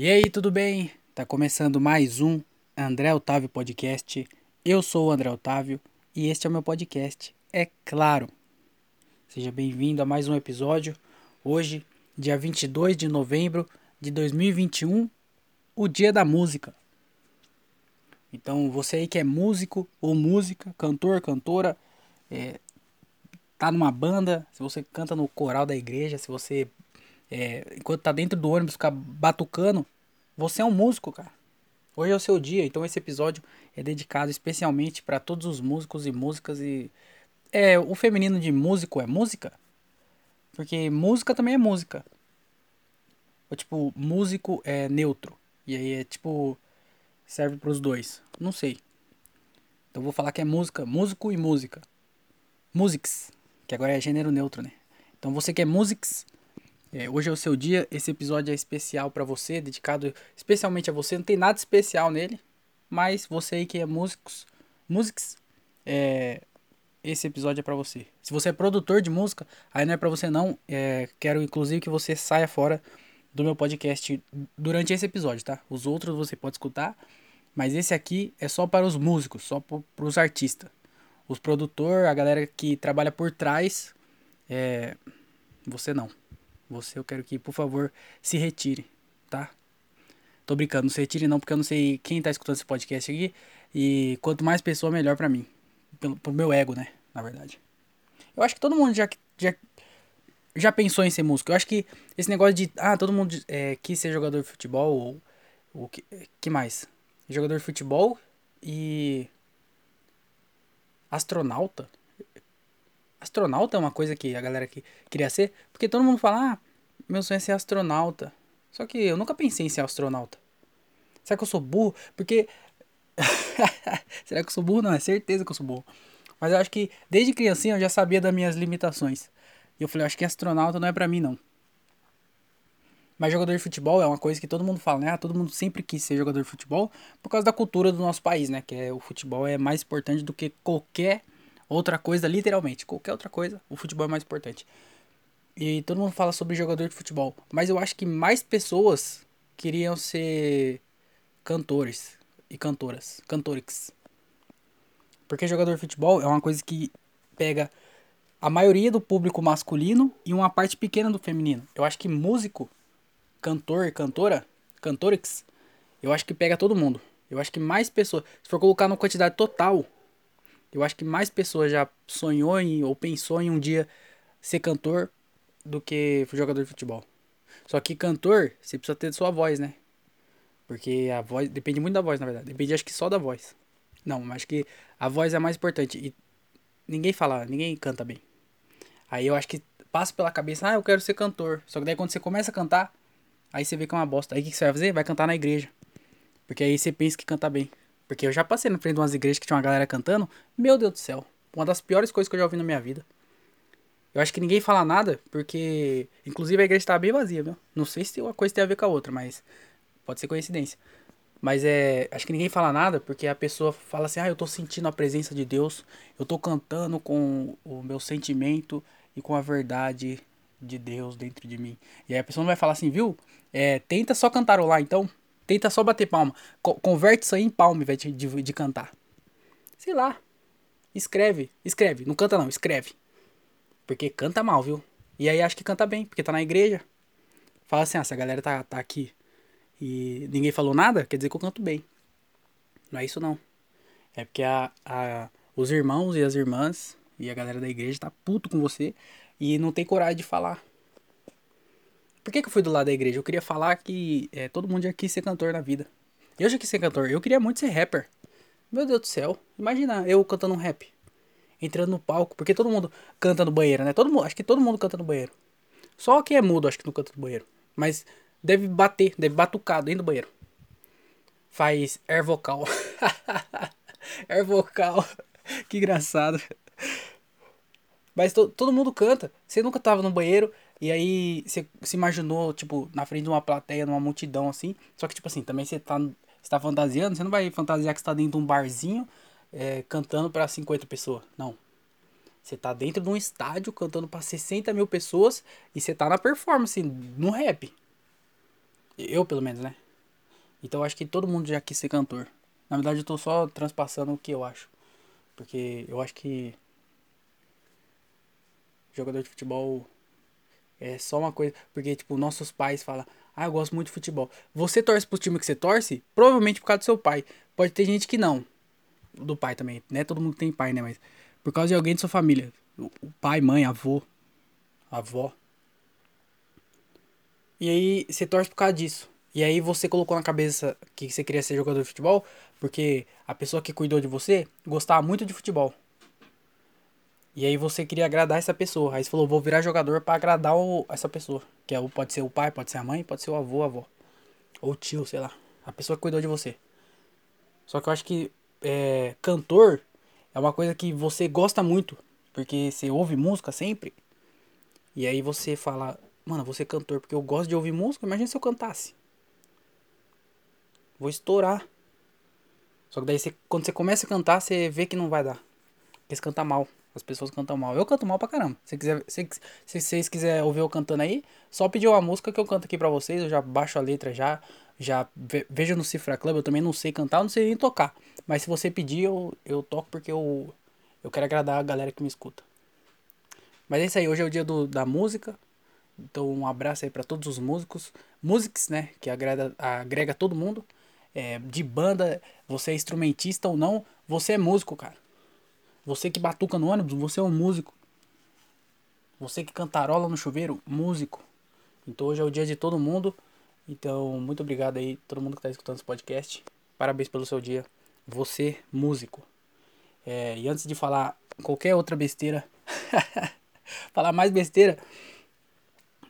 E aí, tudo bem? Tá começando mais um André Otávio Podcast. Eu sou o André Otávio e este é o meu podcast, é claro. Seja bem-vindo a mais um episódio. Hoje, dia 22 de novembro de 2021, o Dia da Música. Então, você aí que é músico ou música, cantor, cantora, é, tá numa banda, se você canta no coral da igreja, se você é, enquanto tá dentro do ônibus ficar batucando, você é um músico, cara. Hoje é o seu dia, então esse episódio é dedicado especialmente para todos os músicos e músicas e é o feminino de músico é música, porque música também é música. Ou tipo, músico é neutro. E aí é tipo serve para os dois. Não sei. Então vou falar que é música, músico e música. Musics, que agora é gênero neutro, né? Então você que é musics, é, hoje é o seu dia, esse episódio é especial para você, dedicado especialmente a você. Não tem nada especial nele, mas você aí que é músicos, músicos, é, esse episódio é para você. Se você é produtor de música, aí não é para você não. É, quero inclusive que você saia fora do meu podcast durante esse episódio, tá? Os outros você pode escutar, mas esse aqui é só para os músicos, só para os artistas. Os produtor, a galera que trabalha por trás, é, você não. Você eu quero que, por favor, se retire, tá? Tô brincando, não se retire não, porque eu não sei quem tá escutando esse podcast aqui. E quanto mais pessoa, melhor para mim. Pelo, pro meu ego, né? Na verdade. Eu acho que todo mundo já, já, já pensou em ser músico. Eu acho que esse negócio de. Ah, todo mundo é, quis ser jogador de futebol ou. O que, que mais? Jogador de futebol e. Astronauta? Astronauta é uma coisa que a galera que queria ser, porque todo mundo fala, ah, meu sonho é ser astronauta. Só que eu nunca pensei em ser astronauta. Será que eu sou burro? Porque. Será que eu sou burro? Não, é certeza que eu sou burro. Mas eu acho que desde criancinha eu já sabia das minhas limitações. E eu falei, acho que astronauta não é pra mim, não. Mas jogador de futebol é uma coisa que todo mundo fala, né? Ah, todo mundo sempre quis ser jogador de futebol por causa da cultura do nosso país, né? Que é, o futebol é mais importante do que qualquer outra coisa, literalmente. Qualquer outra coisa, o futebol é mais importante. E todo mundo fala sobre jogador de futebol. Mas eu acho que mais pessoas queriam ser cantores e cantoras. Cantores. Porque jogador de futebol é uma coisa que pega a maioria do público masculino e uma parte pequena do feminino. Eu acho que músico, cantor, cantora, cantorix, eu acho que pega todo mundo. Eu acho que mais pessoas, se for colocar na quantidade total, eu acho que mais pessoas já sonhou em, ou pensou em um dia ser cantor do que jogador de futebol. Só que cantor, você precisa ter sua voz, né? Porque a voz. Depende muito da voz, na verdade. Depende, acho que só da voz. Não, acho que a voz é mais importante. E ninguém fala, ninguém canta bem. Aí eu acho que passa pela cabeça, ah, eu quero ser cantor. Só que daí quando você começa a cantar, aí você vê que é uma bosta. Aí o que você vai fazer? Vai cantar na igreja. Porque aí você pensa que canta bem. Porque eu já passei na frente de umas igrejas que tinha uma galera cantando. Meu Deus do céu. Uma das piores coisas que eu já ouvi na minha vida. Eu acho que ninguém fala nada, porque. Inclusive a igreja estava bem vazia, viu? Não sei se uma coisa tem a ver com a outra, mas. Pode ser coincidência. Mas é. Acho que ninguém fala nada, porque a pessoa fala assim: ah, eu tô sentindo a presença de Deus. Eu tô cantando com o meu sentimento e com a verdade de Deus dentro de mim. E aí a pessoa não vai falar assim, viu? É, tenta só cantarolar então. Tenta só bater palma. Co converte isso aí em palma, velho, de, de, de cantar. Sei lá. Escreve. Escreve. Não canta não, escreve. Porque canta mal, viu? E aí acho que canta bem, porque tá na igreja. Fala assim, ah, se a galera tá, tá aqui e ninguém falou nada, quer dizer que eu canto bem. Não é isso não. É porque a, a, os irmãos e as irmãs e a galera da igreja tá puto com você e não tem coragem de falar. Por que, que eu fui do lado da igreja? Eu queria falar que é, todo mundo já quis ser cantor na vida. Eu já quis ser cantor. Eu queria muito ser rapper. Meu Deus do céu. Imagina eu cantando um rap. Entrando no palco. Porque todo mundo canta no banheiro, né? Todo mundo, acho que todo mundo canta no banheiro. Só quem é mudo acho que não canta no banheiro. Mas deve bater, deve batucar dentro do banheiro. Faz air vocal. air vocal. que engraçado. Mas to, todo mundo canta. Você nunca tava no banheiro e aí você se imaginou, tipo, na frente de uma plateia, numa multidão assim. Só que, tipo assim, também você tá, tá fantasiando. Você não vai fantasiar que você tá dentro de um barzinho é, cantando para 50 pessoas. Não. Você tá dentro de um estádio cantando para 60 mil pessoas e você tá na performance, no rap. Eu, pelo menos, né? Então eu acho que todo mundo já quis ser cantor. Na verdade eu tô só transpassando o que eu acho. Porque eu acho que jogador de futebol é só uma coisa. Porque, tipo, nossos pais falam, ah, eu gosto muito de futebol. Você torce pro time que você torce? Provavelmente por causa do seu pai. Pode ter gente que não. Do pai também. Né? Todo mundo tem pai, né? Mas por causa de alguém de sua família. O pai, mãe, avô, avó. E aí você torce por causa disso. E aí você colocou na cabeça que você queria ser jogador de futebol porque a pessoa que cuidou de você gostava muito de futebol. E aí você queria agradar essa pessoa. Aí você falou, vou virar jogador para agradar o, essa pessoa. Que é, pode ser o pai, pode ser a mãe, pode ser o avô, a avó. Ou tio, sei lá. A pessoa que cuidou de você. Só que eu acho que é, cantor é uma coisa que você gosta muito. Porque você ouve música sempre. E aí você fala, mano, vou ser cantor porque eu gosto de ouvir música. Imagina se eu cantasse. Vou estourar. Só que daí você, quando você começa a cantar, você vê que não vai dar. Porque você canta mal. As pessoas cantam mal. Eu canto mal pra caramba. Se, quiser, se, se vocês quiserem ouvir eu cantando aí, só pedir uma música que eu canto aqui pra vocês. Eu já baixo a letra já. Já ve, vejo no Cifra Club. Eu também não sei cantar, não sei nem tocar. Mas se você pedir, eu, eu toco porque eu, eu quero agradar a galera que me escuta. Mas é isso aí. Hoje é o dia do, da música. Então um abraço aí para todos os músicos. Musics, né? Que agrega, agrega todo mundo. É, de banda, você é instrumentista ou não, você é músico, cara. Você que batuca no ônibus, você é um músico. Você que cantarola no chuveiro, músico. Então hoje é o dia de todo mundo. Então, muito obrigado aí, todo mundo que está escutando esse podcast. Parabéns pelo seu dia. Você, músico. É, e antes de falar qualquer outra besteira, falar mais besteira,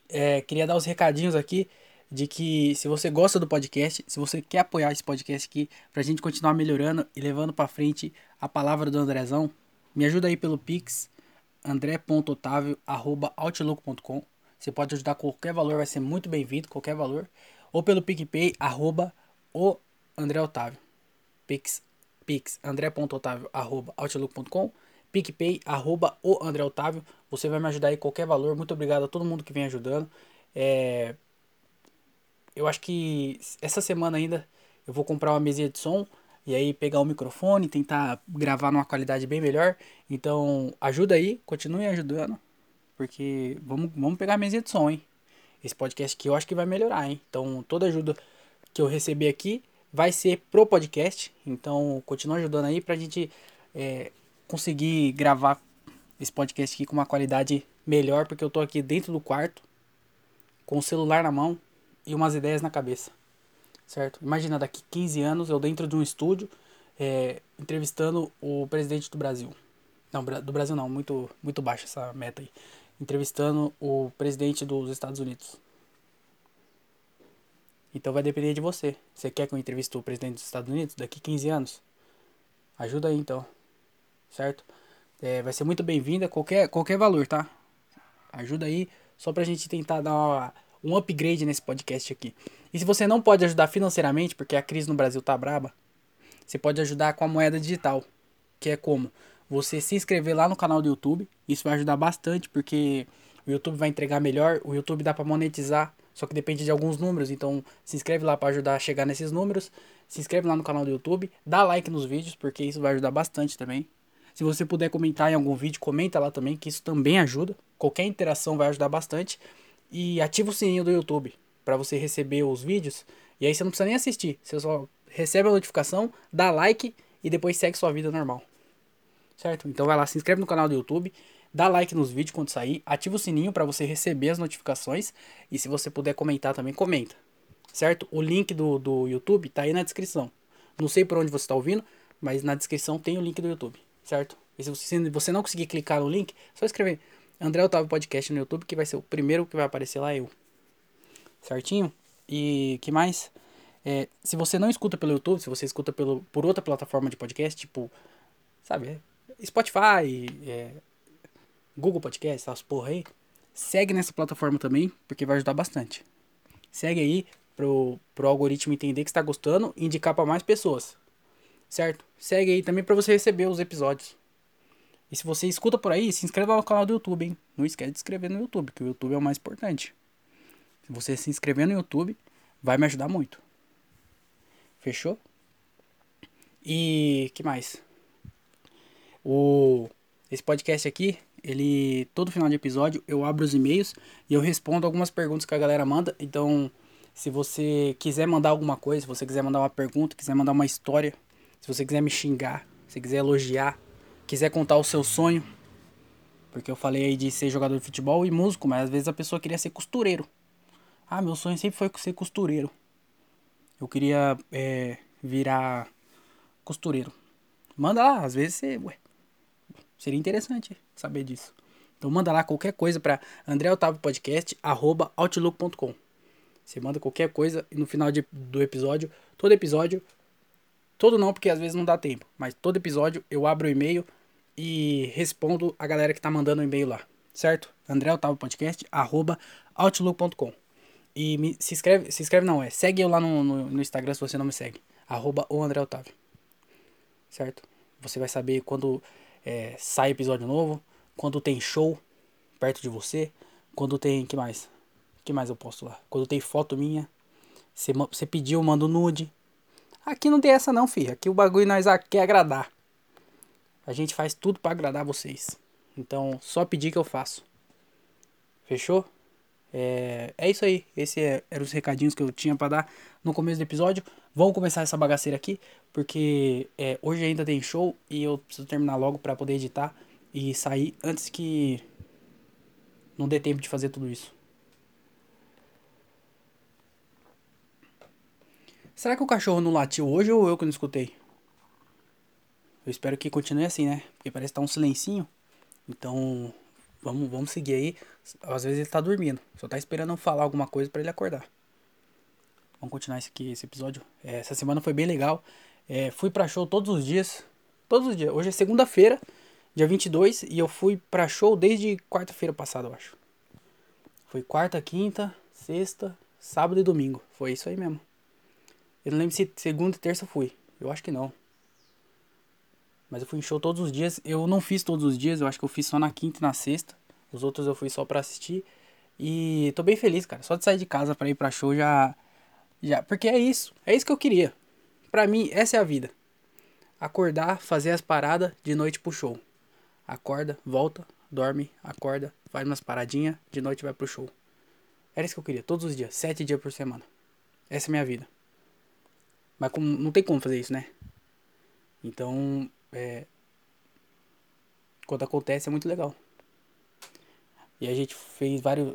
é, queria dar os recadinhos aqui de que se você gosta do podcast, se você quer apoiar esse podcast aqui, pra gente continuar melhorando e levando para frente a palavra do Andrezão, me ajuda aí pelo Pix, andré.otavio.outlook.com. Você pode ajudar qualquer valor, vai ser muito bem-vindo, qualquer valor. Ou pelo PicPay, arroba o André Otávio. Pix, pix andré.otavio.outlook.com. PicPay, arroba o André Otávio. Você vai me ajudar aí qualquer valor. Muito obrigado a todo mundo que vem ajudando. É... Eu acho que essa semana ainda eu vou comprar uma mesinha de som e aí pegar o microfone, tentar gravar numa qualidade bem melhor. Então, ajuda aí, continue ajudando, porque vamos, vamos pegar a mesinha de som, hein? Esse podcast aqui eu acho que vai melhorar, hein? Então, toda ajuda que eu receber aqui vai ser pro podcast. Então, continue ajudando aí pra gente é, conseguir gravar esse podcast aqui com uma qualidade melhor, porque eu tô aqui dentro do quarto, com o celular na mão e umas ideias na cabeça certo? Imagina daqui 15 anos eu dentro de um estúdio é, entrevistando o presidente do Brasil. Não, do Brasil não, muito, muito baixa essa meta aí. Entrevistando o presidente dos Estados Unidos. Então vai depender de você. Você quer que eu entreviste o presidente dos Estados Unidos daqui 15 anos? Ajuda aí então. Certo? É, vai ser muito bem-vinda qualquer, qualquer valor, tá? Ajuda aí só pra gente tentar dar uma, um upgrade nesse podcast aqui. E se você não pode ajudar financeiramente, porque a crise no Brasil tá braba, você pode ajudar com a moeda digital, que é como você se inscrever lá no canal do YouTube. Isso vai ajudar bastante, porque o YouTube vai entregar melhor, o YouTube dá para monetizar, só que depende de alguns números, então se inscreve lá para ajudar a chegar nesses números. Se inscreve lá no canal do YouTube, dá like nos vídeos, porque isso vai ajudar bastante também. Se você puder comentar em algum vídeo, comenta lá também, que isso também ajuda. Qualquer interação vai ajudar bastante. E ativa o sininho do YouTube, para você receber os vídeos. E aí você não precisa nem assistir. Você só recebe a notificação, dá like e depois segue sua vida normal. Certo? Então vai lá, se inscreve no canal do YouTube, dá like nos vídeos quando sair, ativa o sininho para você receber as notificações e se você puder comentar também, comenta. Certo? O link do, do YouTube tá aí na descrição. Não sei por onde você está ouvindo, mas na descrição tem o link do YouTube, certo? E se você, não conseguir clicar no link, só escrever André Otávio Podcast no YouTube, que vai ser o primeiro que vai aparecer lá eu certinho? E que mais? É, se você não escuta pelo YouTube, se você escuta pelo, por outra plataforma de podcast, tipo, sabe, Spotify, é, Google Podcast, essas porra aí, segue nessa plataforma também, porque vai ajudar bastante. Segue aí pro, pro algoritmo entender que está gostando e indicar para mais pessoas. Certo? Segue aí também para você receber os episódios. E se você escuta por aí, se inscreva no canal do YouTube, hein? Não esquece de inscrever no YouTube, que o YouTube é o mais importante. Você se inscrever no YouTube vai me ajudar muito. Fechou? E que mais? O esse podcast aqui, ele todo final de episódio eu abro os e-mails e eu respondo algumas perguntas que a galera manda. Então, se você quiser mandar alguma coisa, se você quiser mandar uma pergunta, quiser mandar uma história, se você quiser me xingar, se quiser elogiar, quiser contar o seu sonho, porque eu falei aí de ser jogador de futebol e músico, mas às vezes a pessoa queria ser costureiro. Ah, meu sonho sempre foi ser costureiro. Eu queria é, virar costureiro. Manda lá, às vezes você. Ué, seria interessante saber disso. Então manda lá qualquer coisa para andreotavopodcast.outlook.com. Você manda qualquer coisa e no final de, do episódio, todo episódio, todo não, porque às vezes não dá tempo, mas todo episódio eu abro o e-mail e respondo a galera que tá mandando o e-mail lá, certo? andreotavopodcast.outlook.com. E me, se inscreve, se inscreve não, é. Segue eu lá no, no, no, Instagram se você não me segue. Arroba o André Otávio. Certo? Você vai saber quando é, sai episódio novo, quando tem show perto de você, quando tem. que mais? que mais eu posto lá? Quando tem foto minha. Você, pediu, mando nude. Aqui não tem essa não, filho. Aqui o bagulho nós quer agradar. A gente faz tudo para agradar vocês. Então, só pedir que eu faço. Fechou? É, é isso aí. Esse é, eram os recadinhos que eu tinha para dar no começo do episódio. Vamos começar essa bagaceira aqui, porque é, hoje ainda tem show e eu preciso terminar logo para poder editar e sair antes que não dê tempo de fazer tudo isso. Será que o cachorro não latiu hoje ou eu que não escutei? Eu espero que continue assim, né? Porque parece que tá um silencinho. Então, vamos, vamos seguir aí. Às vezes ele tá dormindo. Só tá esperando eu falar alguma coisa para ele acordar. Vamos continuar esse aqui, esse episódio. É, essa semana foi bem legal. É, fui pra show todos os dias. Todos os dias. Hoje é segunda-feira, dia 22. E eu fui pra show desde quarta-feira passada, eu acho. Foi quarta, quinta, sexta, sábado e domingo. Foi isso aí mesmo. Eu não lembro se segunda e terça eu fui. Eu acho que não. Mas eu fui em show todos os dias. Eu não fiz todos os dias. Eu acho que eu fiz só na quinta e na sexta. Os outros eu fui só pra assistir. E tô bem feliz, cara. Só de sair de casa pra ir pra show já. já Porque é isso. É isso que eu queria. Pra mim, essa é a vida. Acordar, fazer as paradas de noite pro show. Acorda, volta, dorme, acorda, faz umas paradinhas, de noite vai pro show. Era isso que eu queria, todos os dias, sete dias por semana. Essa é a minha vida. Mas como, não tem como fazer isso, né? Então, é, quando acontece é muito legal. E a gente fez vários.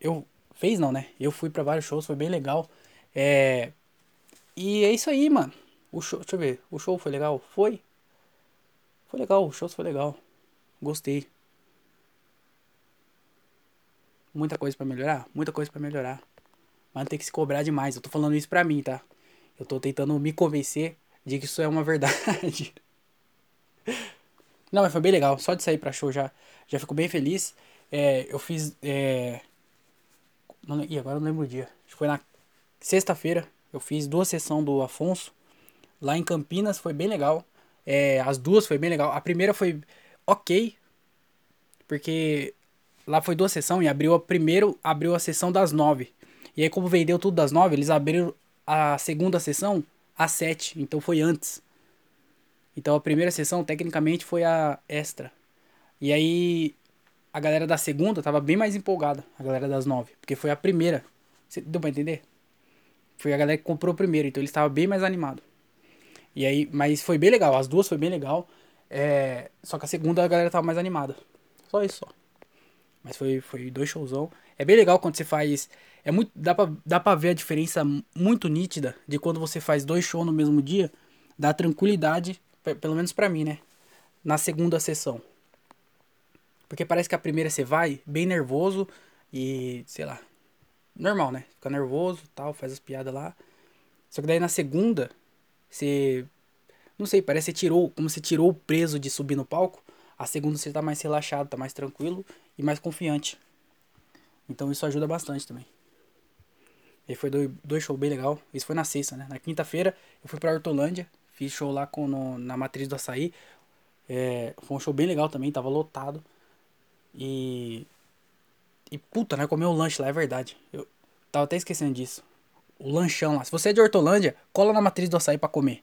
Eu. Fez não, né? Eu fui para vários shows, foi bem legal. É, e é isso aí, mano. O show, deixa eu ver. O show foi legal? Foi. Foi legal, o show foi legal. Gostei. Muita coisa para melhorar? Muita coisa para melhorar. Mas não tem que se cobrar demais. Eu tô falando isso pra mim, tá? Eu tô tentando me convencer de que isso é uma verdade. Não, mas foi bem legal. Só de sair pra show já, já fico bem feliz. É, eu fiz. É... Não, ih, agora eu não lembro o dia. Acho que foi na sexta-feira. Eu fiz duas sessões do Afonso. Lá em Campinas foi bem legal. É, as duas foi bem legal. A primeira foi ok. Porque lá foi duas sessões e abriu a primeiro abriu a sessão das nove. E aí como vendeu tudo das nove, eles abriram a segunda sessão às 7, então foi antes. Então a primeira sessão tecnicamente foi a extra. E aí a galera da segunda tava bem mais empolgada, a galera das 9, porque foi a primeira. Você deu pra entender? Foi a galera que comprou primeiro, então eles estavam bem mais animados. E aí, mas foi bem legal, as duas foi bem legal. É, só que a segunda a galera tava mais animada. Só isso só. Mas foi, foi dois showzão. É bem legal quando você faz é muito, dá, pra, dá pra ver a diferença muito nítida de quando você faz dois shows no mesmo dia. Dá tranquilidade, pelo menos pra mim, né? Na segunda sessão. Porque parece que a primeira você vai bem nervoso e, sei lá, normal, né? Fica nervoso tal, faz as piadas lá. Só que daí na segunda, você. Não sei, parece que você tirou. Como você tirou o preso de subir no palco. A segunda você tá mais relaxado, tá mais tranquilo e mais confiante. Então isso ajuda bastante também. E foi dois, dois shows bem legal. Isso foi na sexta, né? Na quinta-feira eu fui pra Hortolândia. Fiz show lá com, no, na matriz do açaí. É, foi um show bem legal também, tava lotado. E. E puta, né? Comeu um lanche lá, é verdade. Eu tava até esquecendo disso. o lanchão lá. Se você é de Hortolândia, cola na matriz do açaí pra comer.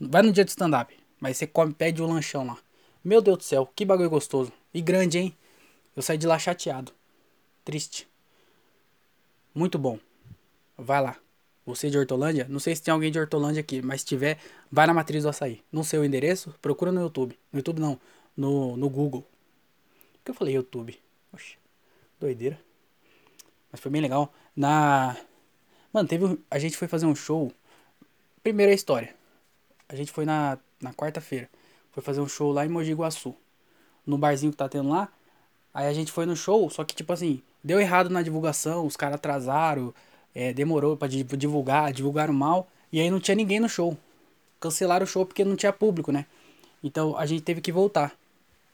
Vai no dia do stand-up. Mas você come, pede o lanchão lá. Meu Deus do céu, que bagulho gostoso. E grande, hein? Eu saí de lá chateado. Triste. Muito bom. Vai lá. Você de Hortolândia? Não sei se tem alguém de Hortolândia aqui, mas se tiver, vai na matriz do açaí. Não sei o endereço, procura no YouTube. No YouTube não, no, no Google. Por que eu falei YouTube? Oxe, doideira. Mas foi bem legal. Na. Mano, teve. A gente foi fazer um show. Primeira história. A gente foi na, na quarta-feira. Foi fazer um show lá em Mogi Guaçu. No barzinho que tá tendo lá. Aí a gente foi no show, só que tipo assim, deu errado na divulgação, os caras atrasaram, é, demorou pra divulgar, divulgaram mal. E aí não tinha ninguém no show. Cancelaram o show porque não tinha público, né? Então a gente teve que voltar.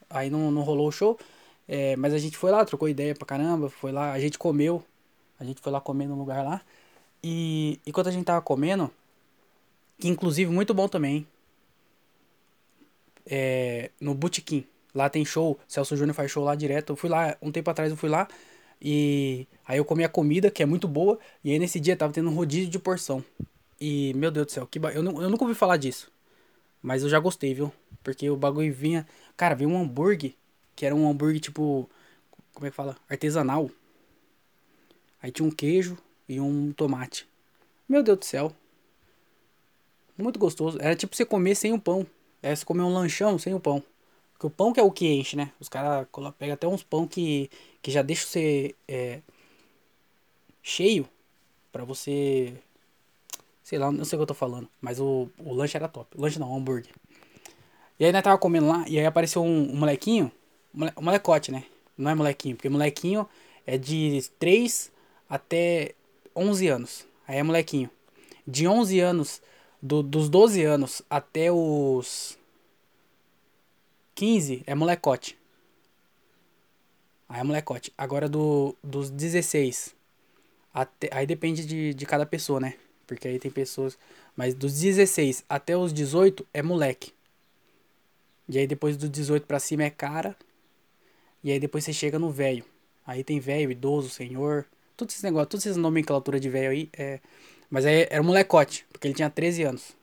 Aí não, não rolou o show. É, mas a gente foi lá, trocou ideia pra caramba. Foi lá, a gente comeu. A gente foi lá comer no lugar lá. E enquanto a gente tava comendo, que inclusive muito bom também, é, no Botequim. Lá tem show, Celso Júnior faz show lá direto. Eu fui lá, um tempo atrás eu fui lá e aí eu comi a comida, que é muito boa, e aí nesse dia tava tendo um rodízio de porção. E, meu Deus do céu, que ba... eu, eu nunca ouvi falar disso. Mas eu já gostei, viu? Porque o bagulho vinha. Cara, vinha um hambúrguer, que era um hambúrguer tipo. Como é que fala? Artesanal. Aí tinha um queijo e um tomate. Meu Deus do céu. Muito gostoso. Era tipo você comer sem o pão. Era você comer um lanchão sem o pão. Porque o pão que é o que enche, né? Os caras pegam até uns pão que, que já deixa você é, cheio para você. Sei lá, não sei o que eu tô falando. Mas o, o lanche era top. O lanche não, o hambúrguer. E aí nós tava comendo lá e aí apareceu um, um molequinho. Um molecote, né? Não é molequinho, porque molequinho é de 3 até 11 anos. Aí é molequinho. De 11 anos, do, dos 12 anos até os 15 é molecote. Aí é molecote. Agora do, dos 16. Até, aí depende de, de cada pessoa, né? Porque aí tem pessoas. Mas dos 16 até os 18 é moleque. E aí depois dos 18 pra cima é cara. E aí depois você chega no velho. Aí tem velho, idoso, senhor. Tudo esse negócio, todas essas nomenclaturas de velho aí. É... Mas aí era um molecote, porque ele tinha 13 anos.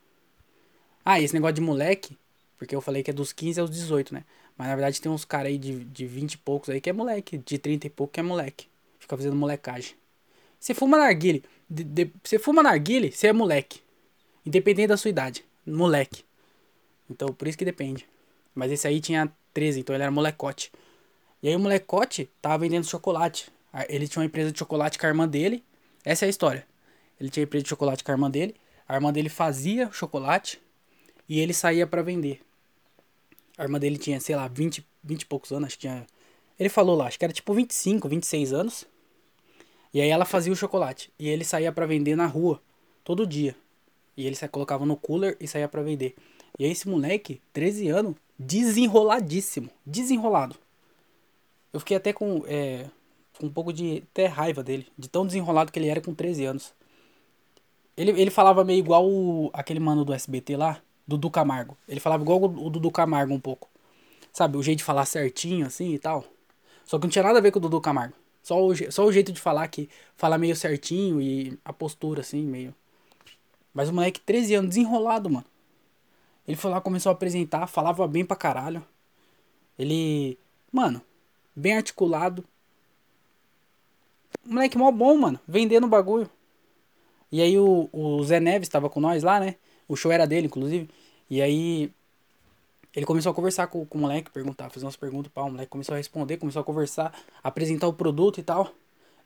Ah, e esse negócio de moleque porque eu falei que é dos 15 aos 18, né? Mas na verdade tem uns caras aí de, de 20 e poucos aí que é moleque. De 30 e pouco que é moleque. Fica fazendo molecagem. Você fuma narguile. De, de, você fuma narguile, você é moleque. Independente da sua idade. Moleque. Então por isso que depende. Mas esse aí tinha 13, então ele era molecote. E aí o molecote tava vendendo chocolate. Ele tinha uma empresa de chocolate com a irmã dele. Essa é a história. Ele tinha empresa de chocolate com a irmã dele. A irmã dele fazia chocolate e ele saía para vender. A irmã dele tinha, sei lá, 20, 20 e poucos anos, acho que tinha. Ele falou lá, acho que era tipo 25, 26 anos. E aí ela fazia o chocolate. E ele saía para vender na rua, todo dia. E ele colocava no cooler e saía para vender. E aí esse moleque, 13 anos, desenroladíssimo. Desenrolado. Eu fiquei até com, é, com um pouco de até raiva dele. De tão desenrolado que ele era com 13 anos. Ele, ele falava meio igual o, aquele mano do SBT lá. Dudu Camargo. Ele falava igual o Dudu Camargo um pouco. Sabe, o jeito de falar certinho assim e tal. Só que não tinha nada a ver com o Dudu Camargo. Só o, só o jeito de falar que fala meio certinho e a postura assim, meio. Mas o moleque, 13 anos, desenrolado, mano. Ele foi lá, começou a apresentar, falava bem pra caralho. Ele. Mano, bem articulado. Moleque mó bom, mano. Vendendo bagulho. E aí o, o Zé Neves tava com nós lá, né? O show era dele, inclusive. E aí ele começou a conversar com, com o moleque, perguntar, fazer umas perguntas para o moleque começou a responder, começou a conversar, apresentar o produto e tal.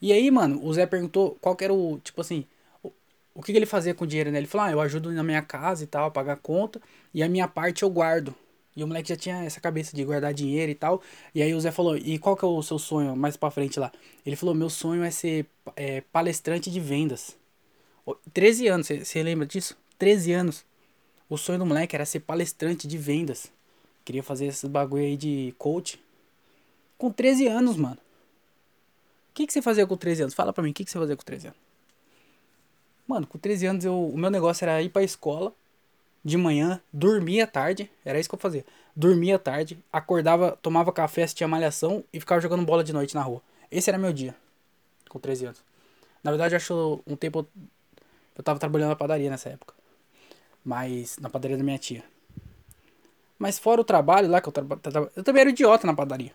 E aí, mano, o Zé perguntou qual que era o, tipo assim, o, o que, que ele fazia com o dinheiro, né? Ele falou, ah, eu ajudo na minha casa e tal, pagar conta, e a minha parte eu guardo. E o moleque já tinha essa cabeça de guardar dinheiro e tal. E aí o Zé falou, e qual que é o seu sonho mais pra frente lá? Ele falou, meu sonho é ser é, palestrante de vendas. 13 anos, você lembra disso? 13 anos. O sonho do moleque era ser palestrante de vendas. Queria fazer esses bagulho aí de coach. Com 13 anos, mano. O que, que você fazia com 13 anos? Fala pra mim, o que, que você fazia com 13 anos? Mano, com 13 anos eu, o meu negócio era ir pra escola de manhã, dormia tarde. Era isso que eu fazia. Dormia tarde, acordava, tomava café, assistia malhação e ficava jogando bola de noite na rua. Esse era meu dia. Com 13 anos. Na verdade, acho um tempo Eu tava trabalhando na padaria nessa época. Mas. Na padaria da minha tia. Mas fora o trabalho lá que eu. Eu também era idiota na padaria.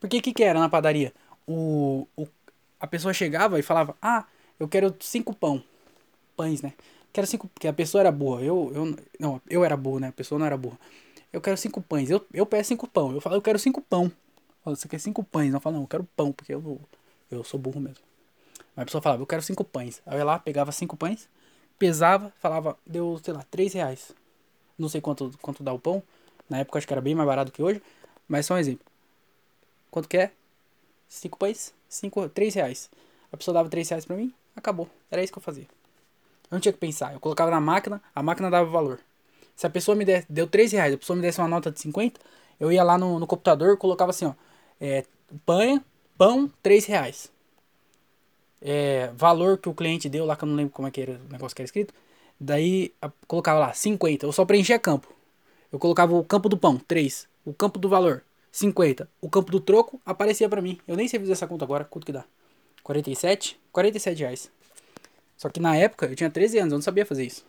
Porque o que, que era na padaria? O, o, a pessoa chegava e falava: Ah, eu quero cinco pão. Pães, né? Quero cinco. Porque a pessoa era boa. Eu, eu, não, eu era burro, né? A pessoa não era burra. Eu quero cinco pães. Eu, eu peço cinco pão. Eu falo, eu quero cinco pão. Você quer cinco pães? Não, eu falo, não, eu quero pão, porque eu, eu sou burro mesmo. Mas a pessoa falava, eu quero cinco pães. Aí eu ia lá, pegava cinco pães, pesava, falava, deu, sei lá, três reais. Não sei quanto, quanto dá o pão. Na época acho que era bem mais barato que hoje. Mas só um exemplo. Quanto que é? Cinco pães? Cinco, três reais. A pessoa dava três reais pra mim, acabou. Era isso que eu fazia. Eu não tinha que pensar. Eu colocava na máquina, a máquina dava valor. Se a pessoa me desse, deu três reais, a pessoa me desse uma nota de 50, eu ia lá no, no computador, colocava assim, ó. É, pão, pão, três reais. É, valor que o cliente deu lá, que eu não lembro como é que era o negócio que era escrito. Daí colocava lá 50. Eu só preenchia campo. Eu colocava o campo do pão, 3. O campo do valor, 50. O campo do troco aparecia para mim. Eu nem sei fazer essa conta agora. Quanto que dá? 47? 47 reais. Só que na época eu tinha 13 anos, eu não sabia fazer isso.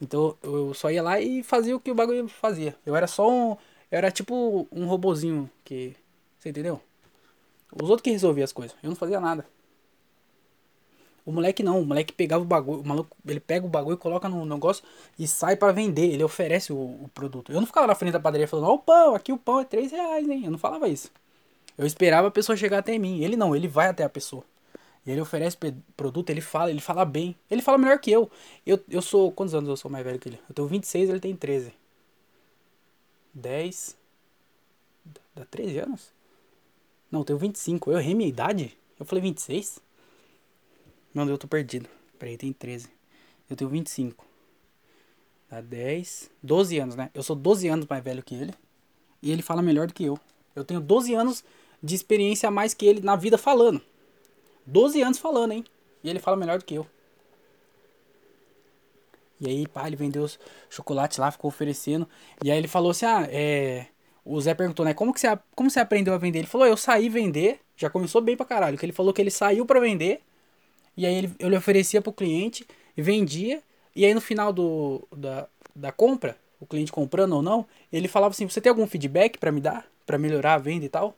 Então eu só ia lá e fazia o que o bagulho fazia. Eu era só um. Eu era tipo um robozinho que. Você entendeu? Os outros que resolviam as coisas. Eu não fazia nada. O moleque não, o moleque pegava o bagulho, o maluco, ele pega o bagulho, coloca no negócio e sai para vender, ele oferece o, o, produto. Eu não ficava na frente da padaria falando, ó o pão, aqui o pão é 3 reais, hein? Eu não falava isso. Eu esperava a pessoa chegar até mim. Ele não, ele vai até a pessoa. E ele oferece produto, ele fala, ele fala bem. Ele fala melhor que eu. Eu, eu sou. Quantos anos eu sou mais velho que ele? Eu tenho 26, ele tem 13. 10. Dá 13 anos? Não, eu tenho 25. Eu errei minha idade? Eu falei 26? Mano, eu tô perdido. Peraí, tem 13. Eu tenho 25. Dá 10. 12 anos, né? Eu sou 12 anos mais velho que ele. E ele fala melhor do que eu. Eu tenho 12 anos de experiência a mais que ele na vida falando. 12 anos falando, hein? E ele fala melhor do que eu. E aí, pá, ele vendeu os chocolates lá, ficou oferecendo. E aí ele falou assim: ah, é. O Zé perguntou, né? Como que você, como você aprendeu a vender? Ele falou: eu saí vender. Já começou bem pra caralho. Que ele falou que ele saiu para vender e aí ele, eu lhe oferecia pro cliente e vendia. E aí no final do, da, da compra, o cliente comprando ou não, ele falava assim: Você tem algum feedback para me dar? para melhorar a venda e tal?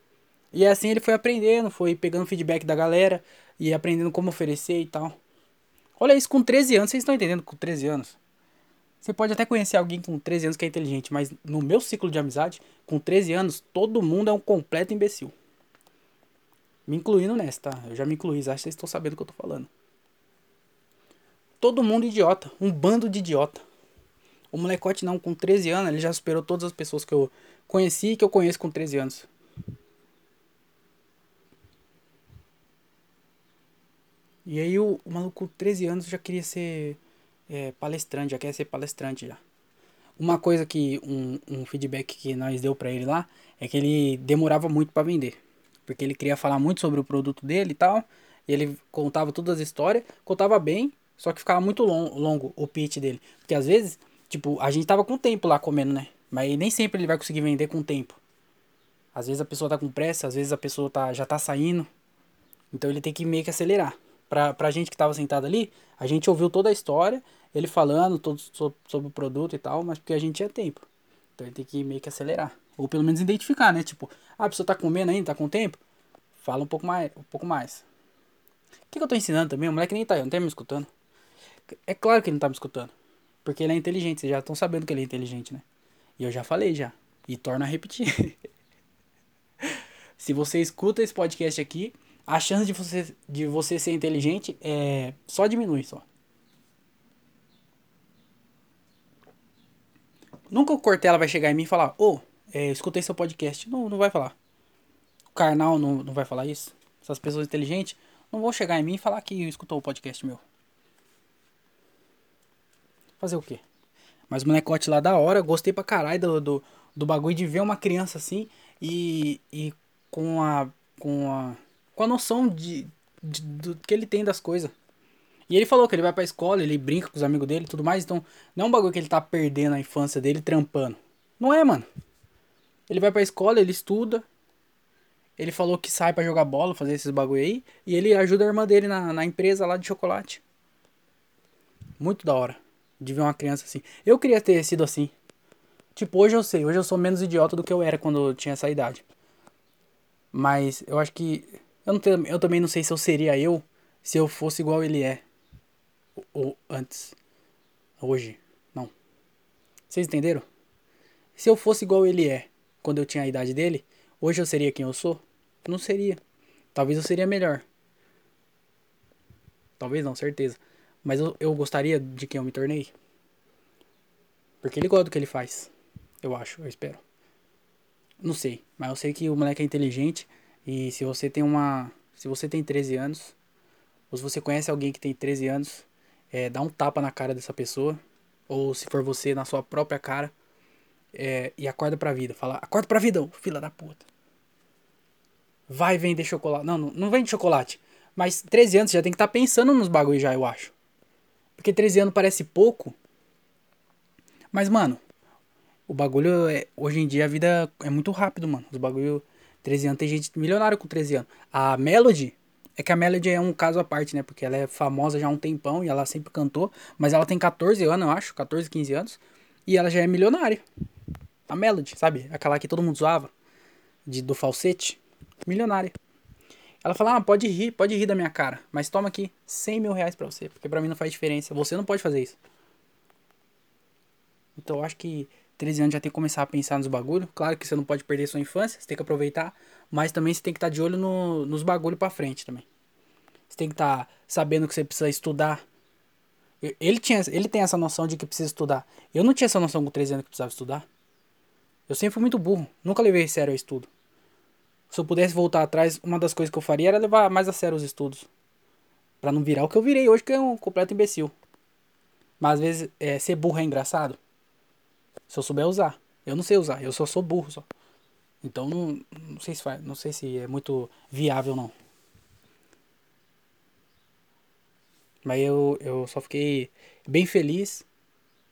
E assim ele foi aprendendo, foi pegando feedback da galera e aprendendo como oferecer e tal. Olha isso, com 13 anos, vocês estão entendendo? Com 13 anos. Você pode até conhecer alguém com 13 anos que é inteligente, mas no meu ciclo de amizade, com 13 anos, todo mundo é um completo imbecil. Me incluindo nessa, tá? Eu já me incluí, acho que vocês estão sabendo o que eu tô falando. Todo mundo idiota, um bando de idiota. O molecote não, com 13 anos, ele já superou todas as pessoas que eu conheci e que eu conheço com 13 anos. E aí o, o maluco com 13 anos já queria ser é, palestrante, já quer ser palestrante já. Uma coisa que, um, um feedback que nós deu pra ele lá, é que ele demorava muito para vender. Porque ele queria falar muito sobre o produto dele e tal. E ele contava todas as histórias, contava bem, só que ficava muito long, longo o pitch dele. Porque às vezes, tipo, a gente tava com tempo lá comendo, né? Mas nem sempre ele vai conseguir vender com tempo. Às vezes a pessoa tá com pressa, às vezes a pessoa tá, já tá saindo. Então ele tem que meio que acelerar. Pra, pra gente que tava sentado ali, a gente ouviu toda a história, ele falando todo sobre, sobre o produto e tal, mas porque a gente tinha tempo. Então ele tem que meio que acelerar. Ou pelo menos identificar, né? Tipo, ah, a pessoa tá comendo ainda, tá com tempo? Fala um pouco mais. Um pouco mais. O que, que eu tô ensinando também? O moleque nem tá aí, não tá me escutando. É claro que ele não tá me escutando. Porque ele é inteligente, vocês já estão sabendo que ele é inteligente, né? E eu já falei já. E torno a repetir. Se você escuta esse podcast aqui, a chance de você, de você ser inteligente é só diminui só. Nunca o Cortella vai chegar em mim e falar, ô, oh, é, escutei seu podcast. Não, não vai falar. O Karnal não, não vai falar isso. Essas pessoas inteligentes não vão chegar em mim e falar que escutou o podcast meu. Fazer o quê? Mas o molecote lá da hora, gostei pra caralho do, do, do bagulho de ver uma criança assim e, e com a. com a. com a noção de, de do que ele tem das coisas. E ele falou que ele vai pra escola, ele brinca com os amigos dele e tudo mais, então não é um bagulho que ele tá perdendo a infância dele trampando. Não é, mano. Ele vai pra escola, ele estuda. Ele falou que sai para jogar bola, fazer esses bagulho aí. E ele ajuda a irmã dele na, na empresa lá de chocolate. Muito da hora. De ver uma criança assim. Eu queria ter sido assim. Tipo, hoje eu sei. Hoje eu sou menos idiota do que eu era quando eu tinha essa idade. Mas eu acho que. Eu, não tenho, eu também não sei se eu seria eu se eu fosse igual ele é. Ou antes. Hoje. Não. Vocês entenderam? Se eu fosse igual ele é quando eu tinha a idade dele, hoje eu seria quem eu sou? Não seria. Talvez eu seria melhor. Talvez não, certeza. Mas eu, eu gostaria de quem eu me tornei. Porque ele gosta do que ele faz. Eu acho, eu espero. Não sei, mas eu sei que o moleque é inteligente e se você tem uma, se você tem 13 anos, ou se você conhece alguém que tem 13 anos, é, dá um tapa na cara dessa pessoa, ou se for você na sua própria cara, é, e acorda pra vida. Fala, acorda pra vida, fila da puta. Vai vender chocolate. Não, não, não vende chocolate. Mas 13 anos já tem que estar tá pensando nos bagulho já, eu acho. Porque 13 anos parece pouco. Mas, mano, o bagulho é. Hoje em dia a vida é muito rápido, mano. Os bagulho. 13 anos, tem gente milionária com 13 anos. A Melody. É que a Melody é um caso à parte, né? Porque ela é famosa já há um tempão e ela sempre cantou. Mas ela tem 14 anos, eu acho. 14, 15 anos. E ela já é milionária. A Melody, sabe? Aquela que todo mundo zoava. De, do falsete. Milionária. Ela fala, ah, pode rir, pode rir da minha cara. Mas toma aqui 100 mil reais pra você. Porque pra mim não faz diferença. Você não pode fazer isso. Então eu acho que 13 anos já tem que começar a pensar nos bagulho. Claro que você não pode perder sua infância, você tem que aproveitar. Mas também você tem que estar tá de olho no, nos bagulho pra frente também. Você tem que estar tá sabendo que você precisa estudar. Ele, tinha, ele tem essa noção de que precisa estudar. Eu não tinha essa noção com 13 anos que precisava estudar. Eu sempre fui muito burro. Nunca levei a sério o estudo. Se eu pudesse voltar atrás, uma das coisas que eu faria era levar mais a sério os estudos. para não virar o que eu virei hoje, que é um completo imbecil. Mas às vezes é, ser burro é engraçado. Se eu souber usar. Eu não sei usar, eu só sou burro só. Então não, não sei se faz, não sei se é muito viável não. Mas eu, eu só fiquei bem feliz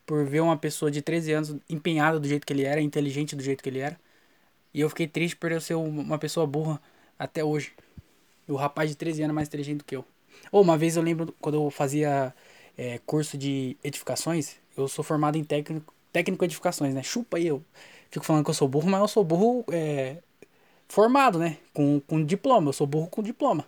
por ver uma pessoa de 13 anos empenhada do jeito que ele era, inteligente do jeito que ele era. E eu fiquei triste por eu ser uma pessoa burra até hoje. E o rapaz de 13 anos é mais inteligente do que eu. Ou uma vez eu lembro quando eu fazia é, curso de edificações, eu sou formado em técnico, técnico edificações, né? Chupa aí, eu fico falando que eu sou burro, mas eu sou burro é, formado, né? Com, com diploma, eu sou burro com diploma.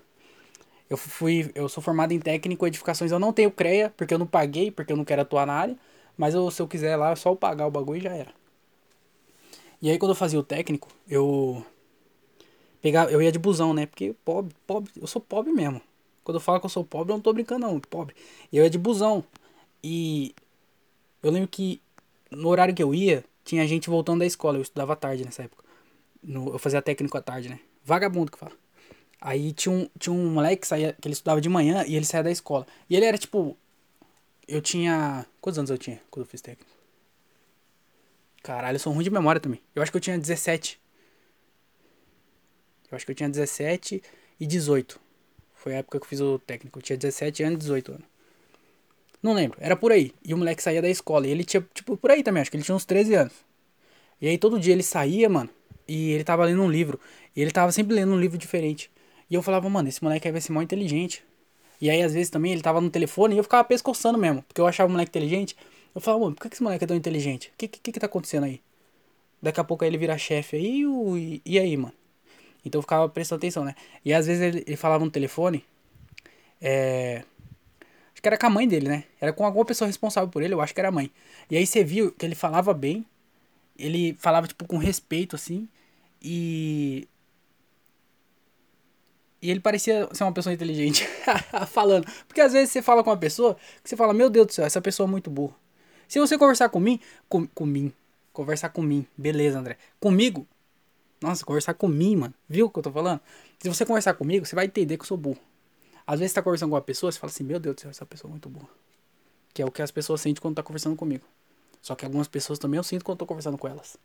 Eu fui, eu sou formado em técnico edificações, eu não tenho CREA, porque eu não paguei, porque eu não quero atuar na área. Mas eu, se eu quiser lá, é só eu pagar o bagulho e já era. E aí quando eu fazia o técnico, eu pegava, eu ia de busão, né? Porque pobre, pobre, eu sou pobre mesmo. Quando eu falo que eu sou pobre, eu não tô brincando não, pobre. E eu ia de busão. E eu lembro que no horário que eu ia, tinha gente voltando da escola. Eu estudava à tarde nessa época. No, eu fazia técnico à tarde, né? Vagabundo que fala. Aí tinha um, tinha um moleque que, saía, que ele estudava de manhã e ele saía da escola. E ele era tipo. Eu tinha. Quantos anos eu tinha quando eu fiz técnico? Caralho, eu sou ruim de memória também. Eu acho que eu tinha 17. Eu acho que eu tinha 17 e 18. Foi a época que eu fiz o técnico. Eu tinha 17 anos e 18 anos. Não lembro, era por aí. E o moleque saía da escola. E ele tinha, tipo, por aí também, acho que ele tinha uns 13 anos. E aí todo dia ele saía, mano. E ele tava lendo um livro. E ele tava sempre lendo um livro diferente. E eu falava, mano, esse moleque aí vai ser mó inteligente. E aí, às vezes, também ele tava no telefone e eu ficava pescoçando mesmo. Porque eu achava o moleque inteligente. Eu falava, mano, por que esse moleque é tão inteligente? O que, que que tá acontecendo aí? Daqui a pouco aí ele vira chefe aí e, e aí, mano? Então eu ficava prestando atenção, né? E às vezes ele, ele falava no telefone. É. Acho que era com a mãe dele, né? Era com alguma pessoa responsável por ele, eu acho que era a mãe. E aí você viu que ele falava bem. Ele falava, tipo, com respeito, assim. E. E ele parecia ser uma pessoa inteligente. falando. Porque às vezes você fala com uma pessoa que você fala, meu Deus do céu, essa pessoa é muito burra. Se você conversar com mim, com, com mim, conversar com mim, beleza, André. Comigo, nossa, conversar com mim, mano. Viu o que eu tô falando? Se você conversar comigo, você vai entender que eu sou burro. Às vezes você tá conversando com uma pessoa, você fala assim, meu Deus do céu, essa pessoa é muito burra. Que é o que as pessoas sentem quando tá conversando comigo. Só que algumas pessoas também eu sinto quando tô conversando com elas.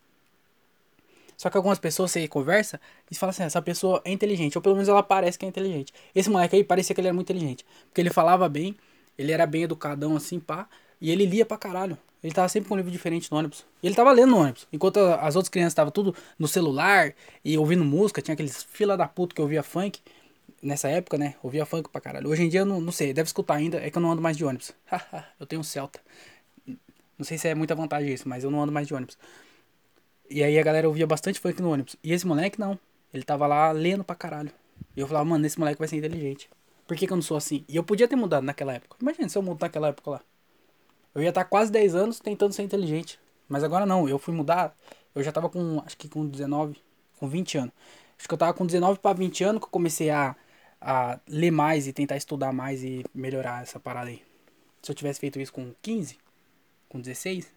Só que algumas pessoas você conversa e fala assim, essa pessoa é inteligente, ou pelo menos ela parece que é inteligente. Esse moleque aí parecia que ele era muito inteligente. Porque ele falava bem, ele era bem educadão assim, pá. E ele lia pra caralho. Ele tava sempre com um livro diferente no ônibus. E ele tava lendo no ônibus. Enquanto as outras crianças estavam tudo no celular e ouvindo música, tinha aqueles fila da puta que ouvia funk. nessa época, né? Ouvia funk pra caralho. Hoje em dia eu não, não sei, deve escutar ainda, é que eu não ando mais de ônibus. eu tenho um Celta. Não sei se é muita vantagem isso, mas eu não ando mais de ônibus. E aí a galera ouvia bastante funk no ônibus. E esse moleque não. Ele tava lá lendo pra caralho. E eu falava, mano, esse moleque vai ser inteligente. Por que, que eu não sou assim? E eu podia ter mudado naquela época. Imagina se eu mudar naquela época lá. Eu ia estar quase 10 anos tentando ser inteligente. Mas agora não, eu fui mudar. Eu já tava com, acho que com 19, com 20 anos. Acho que eu tava com 19 para 20 anos que eu comecei a, a ler mais e tentar estudar mais e melhorar essa parada aí. Se eu tivesse feito isso com 15, com 16,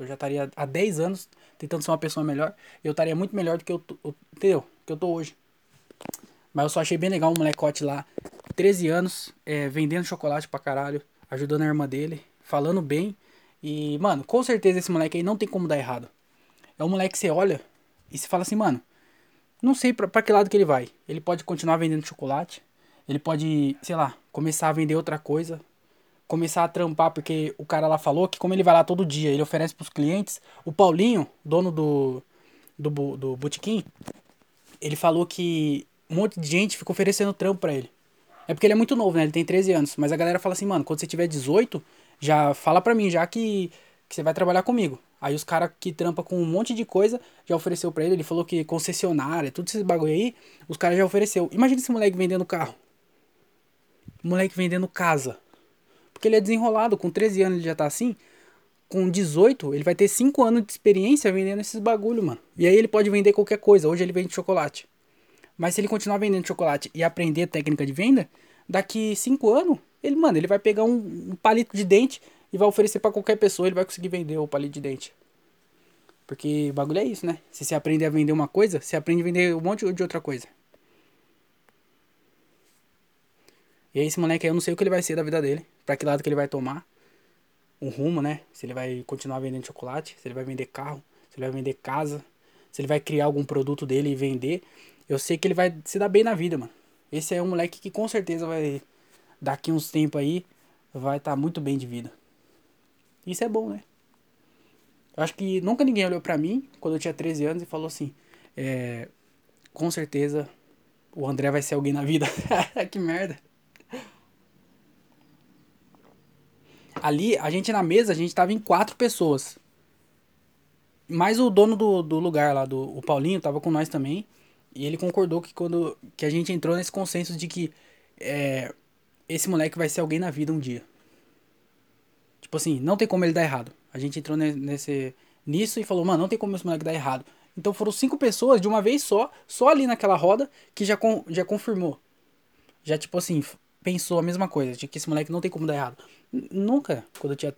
eu já estaria há 10 anos tentando ser uma pessoa melhor. Eu estaria muito melhor do que eu, eu entendeu? Que eu tô hoje. Mas eu só achei bem legal um molecote lá, 13 anos, é, vendendo chocolate pra caralho, ajudando a irmã dele, falando bem. E, mano, com certeza esse moleque aí não tem como dar errado. É um moleque que você olha e se fala assim, mano, não sei pra, pra que lado que ele vai. Ele pode continuar vendendo chocolate, ele pode, sei lá, começar a vender outra coisa, começar a trampar, porque o cara lá falou que como ele vai lá todo dia, ele oferece pros clientes, o Paulinho, dono do, do, do botequim, ele falou que um monte de gente fica oferecendo trampo pra ele. É porque ele é muito novo, né? Ele tem 13 anos. Mas a galera fala assim, mano, quando você tiver 18, já fala pra mim, já que, que você vai trabalhar comigo. Aí os caras que trampa com um monte de coisa já ofereceu pra ele. Ele falou que concessionária, tudo esse bagulho aí, os caras já ofereceu. Imagina esse moleque vendendo carro. Moleque vendendo casa. Porque ele é desenrolado, com 13 anos ele já tá assim. Com 18, ele vai ter 5 anos de experiência vendendo esses bagulho, mano. E aí ele pode vender qualquer coisa. Hoje ele vende chocolate. Mas se ele continuar vendendo chocolate e aprender técnica de venda, daqui 5 anos, ele, mano, ele vai pegar um, um palito de dente e vai oferecer para qualquer pessoa, ele vai conseguir vender o palito de dente. Porque bagulho é isso, né? Se você aprender a vender uma coisa, você aprende a vender um monte de outra coisa. E aí esse moleque aí, eu não sei o que ele vai ser da vida dele, pra que lado que ele vai tomar. Um rumo, né? Se ele vai continuar vendendo chocolate, se ele vai vender carro, se ele vai vender casa, se ele vai criar algum produto dele e vender. Eu sei que ele vai se dar bem na vida, mano. Esse é um moleque que com certeza vai, daqui uns tempos aí, vai estar tá muito bem de vida. Isso é bom, né? Eu acho que nunca ninguém olhou pra mim quando eu tinha 13 anos e falou assim: é, com certeza o André vai ser alguém na vida. que merda. Ali, a gente na mesa, a gente tava em quatro pessoas. Mais o dono do, do lugar lá, do, o Paulinho, tava com nós também. E ele concordou que quando que a gente entrou nesse consenso de que é, esse moleque vai ser alguém na vida um dia. Tipo assim, não tem como ele dar errado. A gente entrou nesse, nisso e falou, mano, não tem como esse moleque dar errado. Então foram cinco pessoas de uma vez só, só ali naquela roda, que já, com, já confirmou. Já, tipo assim, pensou a mesma coisa, de que esse moleque não tem como dar errado. Nunca, quando eu tinha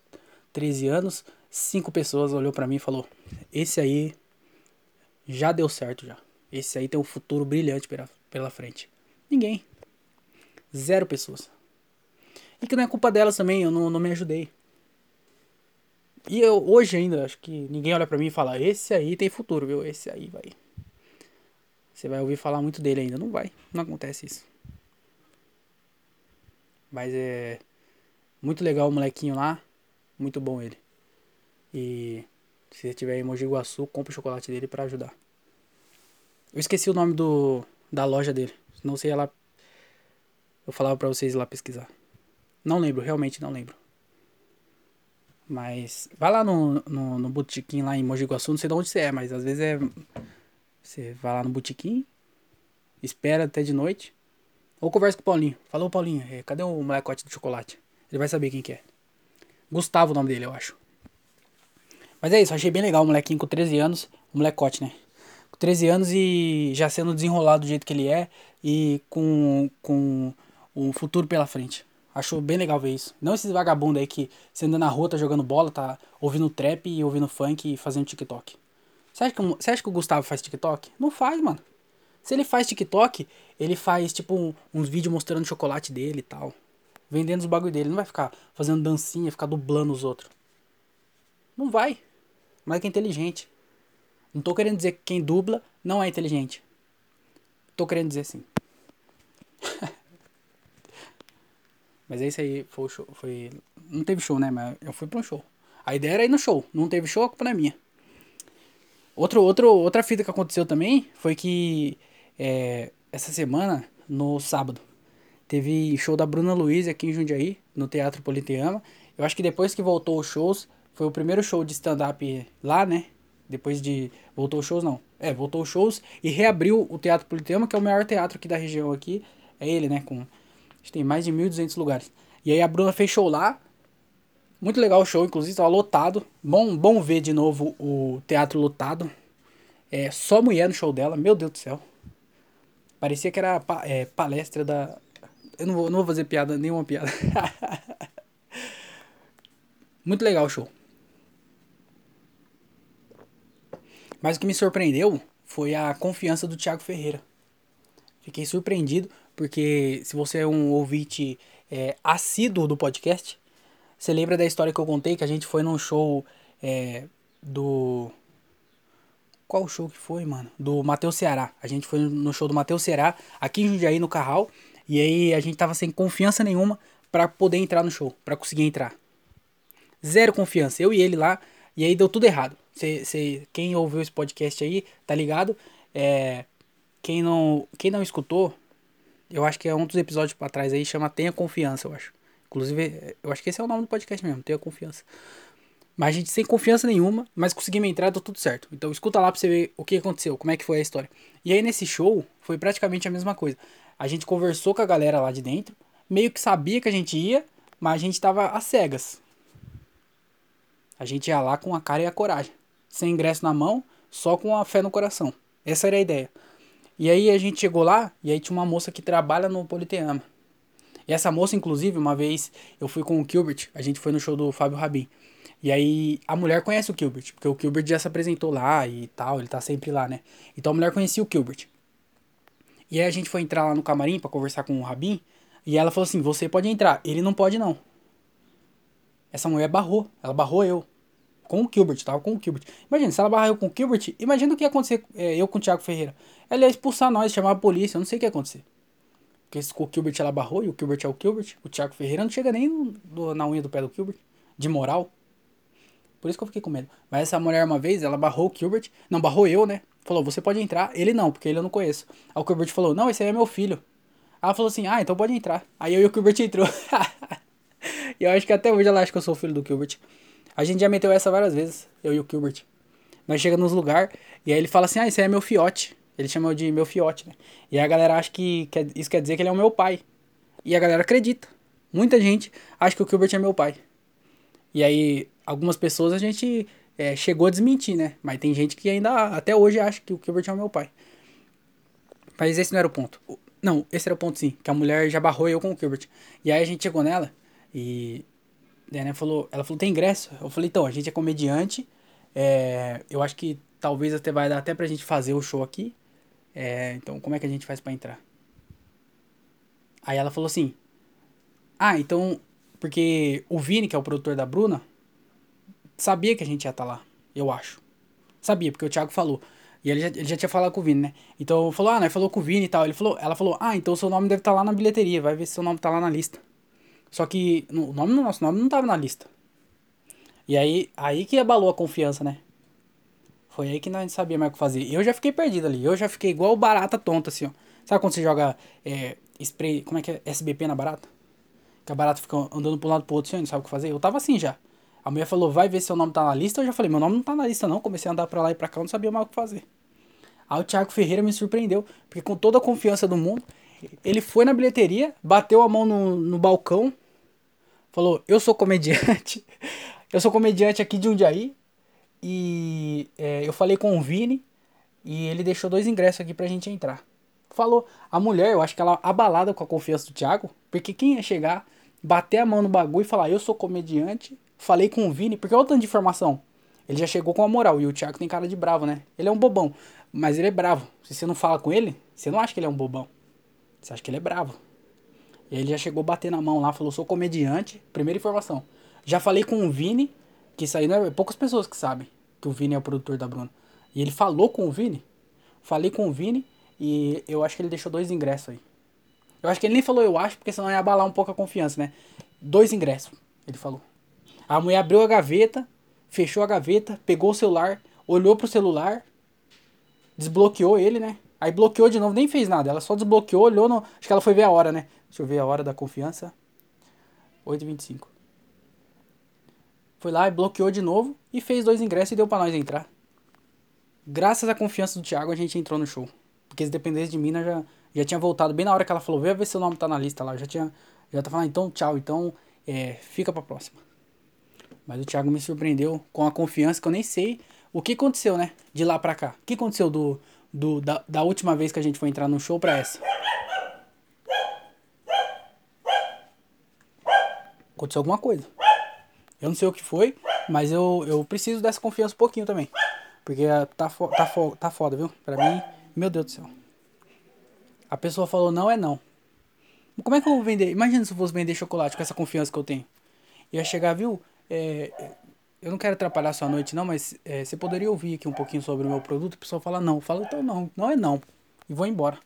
13 anos, cinco pessoas olhou para mim e falou: Esse aí já deu certo já. Esse aí tem um futuro brilhante pela, pela frente. Ninguém. Zero pessoas. E que não é culpa delas também, eu não, não me ajudei. E eu, hoje ainda, acho que ninguém olha pra mim e fala, esse aí tem futuro, viu? Esse aí vai. Você vai ouvir falar muito dele ainda. Não vai. Não acontece isso. Mas é. Muito legal o molequinho lá. Muito bom ele. E se você tiver em Mogi Guaçu, compre o chocolate dele para ajudar. Eu esqueci o nome do da loja dele. Não sei ela. Eu falava pra vocês ir lá pesquisar. Não lembro, realmente não lembro. Mas vai lá no, no, no botequim lá em Mogi Guaçu, não sei de onde você é, mas às vezes é. Você vai lá no botequim, espera até de noite. Ou conversa com o Paulinho. Falou, Paulinho, é, cadê o molecote do chocolate? Ele vai saber quem que é. Gustavo o nome dele, eu acho. Mas é isso, achei bem legal o molequinho com 13 anos. O molecote, né? 13 anos e já sendo desenrolado do jeito que ele é e com, com um futuro pela frente. Acho bem legal ver isso. Não esses vagabundos aí que você anda na rua, tá jogando bola, tá ouvindo trap e ouvindo funk e fazendo TikTok. Você acha, que, você acha que o Gustavo faz TikTok? Não faz, mano. Se ele faz TikTok, ele faz tipo um, uns vídeos mostrando o chocolate dele e tal. Vendendo os bagulho dele. Não vai ficar fazendo dancinha, ficar dublando os outros. Não vai. Mas é que é inteligente. Não tô querendo dizer que quem dubla não é inteligente. Tô querendo dizer sim. Mas é isso aí, foi show, foi... Não teve show, né? Mas eu fui pra um show. A ideia era ir no show. Não teve show, a culpa não é minha. Outro, outro, outra fita que aconteceu também foi que é, essa semana, no sábado. Teve show da Bruna Luiz aqui em Jundiaí, no Teatro Politeama. Eu acho que depois que voltou os shows, foi o primeiro show de stand-up lá, né? Depois de. Voltou os shows, não. É, voltou os shows e reabriu o Teatro Politeama, que é o maior teatro aqui da região aqui. É ele, né? Com. Acho que tem mais de 1.200 lugares. E aí a Bruna fez show lá. Muito legal o show, inclusive, tava lotado. Bom, bom ver de novo o teatro lotado. É, só mulher no show dela, meu Deus do céu. Parecia que era é, palestra da. Eu não vou, não vou fazer piada, nenhuma piada. Muito legal o show. Mas o que me surpreendeu foi a confiança do Thiago Ferreira. Fiquei surpreendido, porque se você é um ouvinte é, assíduo do podcast, você lembra da história que eu contei que a gente foi num show é, do. Qual show que foi, mano? Do Matheus Ceará. A gente foi no show do Matheus Ceará, aqui em Jundiaí, no Carral. E aí a gente tava sem confiança nenhuma para poder entrar no show, para conseguir entrar. Zero confiança. Eu e ele lá, e aí deu tudo errado. Cê, cê, quem ouviu esse podcast aí, tá ligado? É, quem, não, quem não escutou, eu acho que é um dos episódios pra trás aí, chama Tenha Confiança, eu acho. Inclusive, eu acho que esse é o nome do podcast mesmo, Tenha Confiança. Mas a gente sem confiança nenhuma, mas conseguimos entrar, deu tudo certo. Então escuta lá pra você ver o que aconteceu, como é que foi a história. E aí nesse show, foi praticamente a mesma coisa. A gente conversou com a galera lá de dentro, meio que sabia que a gente ia, mas a gente tava às cegas. A gente ia lá com a cara e a coragem sem ingresso na mão, só com a fé no coração. Essa era a ideia. E aí a gente chegou lá, e aí tinha uma moça que trabalha no Politeama. E essa moça, inclusive, uma vez eu fui com o Gilbert, a gente foi no show do Fábio Rabin. E aí a mulher conhece o Gilbert, porque o Gilbert já se apresentou lá e tal, ele tá sempre lá, né? Então a mulher conhecia o Gilbert. E aí a gente foi entrar lá no camarim para conversar com o Rabin, e ela falou assim: "Você pode entrar, ele não pode não". Essa mulher barrou, ela barrou eu com o Gilbert, tava com o Gilbert. Imagina, se ela barrar eu com o Gilbert, imagina o que ia acontecer é, eu com o Thiago Ferreira. Ela ia expulsar nós, chamar a polícia, eu não sei o que ia acontecer. Porque com o Gilbert ela barrou e o Gilbert é o Gilbert, o Thiago Ferreira não chega nem do, na unha do pé do Gilbert, de moral. Por isso que eu fiquei com medo. Mas essa mulher uma vez, ela barrou o Gilbert, não, barrou eu, né? Falou, você pode entrar. Ele não, porque ele eu não conheço. Aí o Gilbert falou, não, esse aí é meu filho. Ela falou assim, ah, então pode entrar. Aí eu e o Gilbert entrou. e eu acho que até hoje ela acha que eu sou filho do Gilbert. A gente já meteu essa várias vezes, eu e o Gilbert. Nós chega nos lugar e aí ele fala assim: "Ah, esse aí é meu fiote". Ele chama de meu fiote, né? E a galera acha que, que isso quer dizer que ele é o meu pai. E a galera acredita. Muita gente acha que o Gilbert é meu pai. E aí, algumas pessoas a gente é, chegou a desmentir, né? Mas tem gente que ainda, até hoje, acha que o Gilbert é o meu pai. Mas esse não era o ponto. Não, esse era o ponto sim, que a mulher já barrou eu com o Gilbert. E aí a gente chegou nela e Daí, né, falou, ela falou, tem ingresso? Eu falei, então, a gente é comediante. É, eu acho que talvez até vai dar até pra gente fazer o show aqui. É, então, como é que a gente faz para entrar? Aí ela falou assim: Ah, então. Porque o Vini, que é o produtor da Bruna, sabia que a gente ia estar tá lá. Eu acho. Sabia, porque o Thiago falou. E ele já, ele já tinha falado com o Vini, né? Então falou, ah, nós falou com o Vini e tal. Ele falou, ela falou, ah, então seu nome deve estar tá lá na bilheteria, vai ver se seu nome tá lá na lista. Só que o nome do nosso nome não tava na lista. E aí, aí que abalou a confiança, né? Foi aí que nós não sabia mais o que fazer. Eu já fiquei perdido ali. Eu já fiquei igual barata tonta, assim, ó. Sabe quando você joga é, spray, como é que é? SBP na barata? Que a barata fica andando um lado pro outro, assim, não sabe o que fazer? Eu tava assim já. A mulher falou, vai ver se seu nome tá na lista. Eu já falei, meu nome não tá na lista não. Comecei a andar pra lá e pra cá, eu não sabia mais o que fazer. Aí o Thiago Ferreira me surpreendeu. Porque com toda a confiança do mundo, ele foi na bilheteria, bateu a mão no, no balcão, falou: Eu sou comediante, eu sou comediante aqui de Jundiaí. E é, eu falei com o Vini e ele deixou dois ingressos aqui pra gente entrar. Falou, a mulher, eu acho que ela abalada com a confiança do Thiago, porque quem ia chegar, bater a mão no bagulho e falar: Eu sou comediante, falei com o Vini, porque olha o tanto de informação. Ele já chegou com a moral e o Thiago tem cara de bravo, né? Ele é um bobão, mas ele é bravo. Se você não fala com ele, você não acha que ele é um bobão. Você acha que ele é bravo. Ele já chegou bater na mão lá, falou, sou comediante. Primeira informação. Já falei com o Vini, que isso aí não é poucas pessoas que sabem que o Vini é o produtor da Bruna. E ele falou com o Vini. Falei com o Vini e eu acho que ele deixou dois ingressos aí. Eu acho que ele nem falou eu acho, porque senão ia abalar um pouco a confiança, né? Dois ingressos, ele falou. A mulher abriu a gaveta, fechou a gaveta, pegou o celular, olhou pro celular, desbloqueou ele, né? Aí bloqueou de novo, nem fez nada. Ela só desbloqueou, olhou no. Acho que ela foi ver a hora, né? Deixa eu ver a hora da confiança. 8h25. Foi lá e bloqueou de novo e fez dois ingressos e deu pra nós entrar. Graças à confiança do Thiago, a gente entrou no show. Porque se dependesse de mim, já, já tinha voltado bem na hora que ela falou, vê ver se o nome tá na lista lá. Eu já tinha. Já tá falando, então tchau, então é, fica pra próxima. Mas o Thiago me surpreendeu com a confiança que eu nem sei o que aconteceu, né? De lá pra cá. O que aconteceu do, do, da, da última vez que a gente foi entrar no show pra essa. Aconteceu alguma coisa. Eu não sei o que foi, mas eu, eu preciso dessa confiança um pouquinho também. Porque tá, fo tá, fo tá foda, viu? Pra mim, meu Deus do céu. A pessoa falou não é não. Como é que eu vou vender? Imagina se eu fosse vender chocolate com essa confiança que eu tenho. Ia chegar, viu? É, eu não quero atrapalhar sua noite, não, mas é, você poderia ouvir aqui um pouquinho sobre o meu produto? A pessoa fala não. Fala, então não, não é não. E vou embora.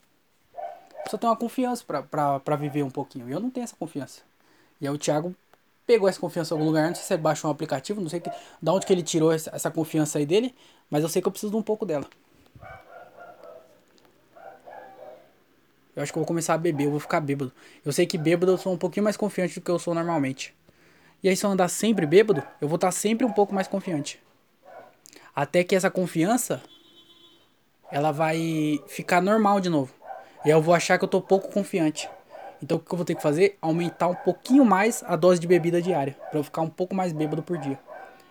Pessoa tem uma confiança pra viver um pouquinho. E eu não tenho essa confiança. E aí o Thiago pegou essa confiança em algum lugar. Não sei se ele baixou um aplicativo, não sei que, da onde que ele tirou essa, essa confiança aí dele. Mas eu sei que eu preciso de um pouco dela. Eu acho que eu vou começar a beber, eu vou ficar bêbado. Eu sei que bêbado eu sou um pouquinho mais confiante do que eu sou normalmente. E aí, se eu andar sempre bêbado, eu vou estar sempre um pouco mais confiante. Até que essa confiança ela vai ficar normal de novo. E aí eu vou achar que eu tô pouco confiante. Então o que eu vou ter que fazer? Aumentar um pouquinho mais a dose de bebida diária. Pra eu ficar um pouco mais bêbado por dia.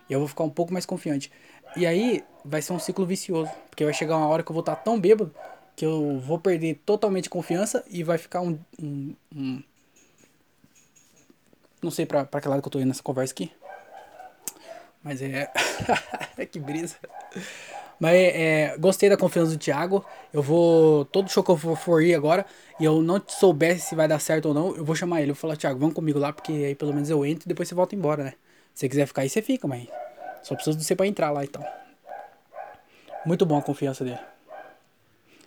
E eu vou ficar um pouco mais confiante. E aí vai ser um ciclo vicioso. Porque vai chegar uma hora que eu vou estar tão bêbado que eu vou perder totalmente confiança e vai ficar um, um, um não sei pra, pra que lado que eu tô indo nessa conversa aqui. Mas é. que brisa. Mas é, gostei da confiança do Thiago. Eu vou. Todo show que eu for ir agora e eu não soubesse se vai dar certo ou não, eu vou chamar ele. Eu vou falar, Thiago, vamos comigo lá, porque aí pelo menos eu entro e depois você volta embora, né? Se você quiser ficar aí, você fica, mas só preciso de você pra entrar lá então. Muito bom a confiança dele.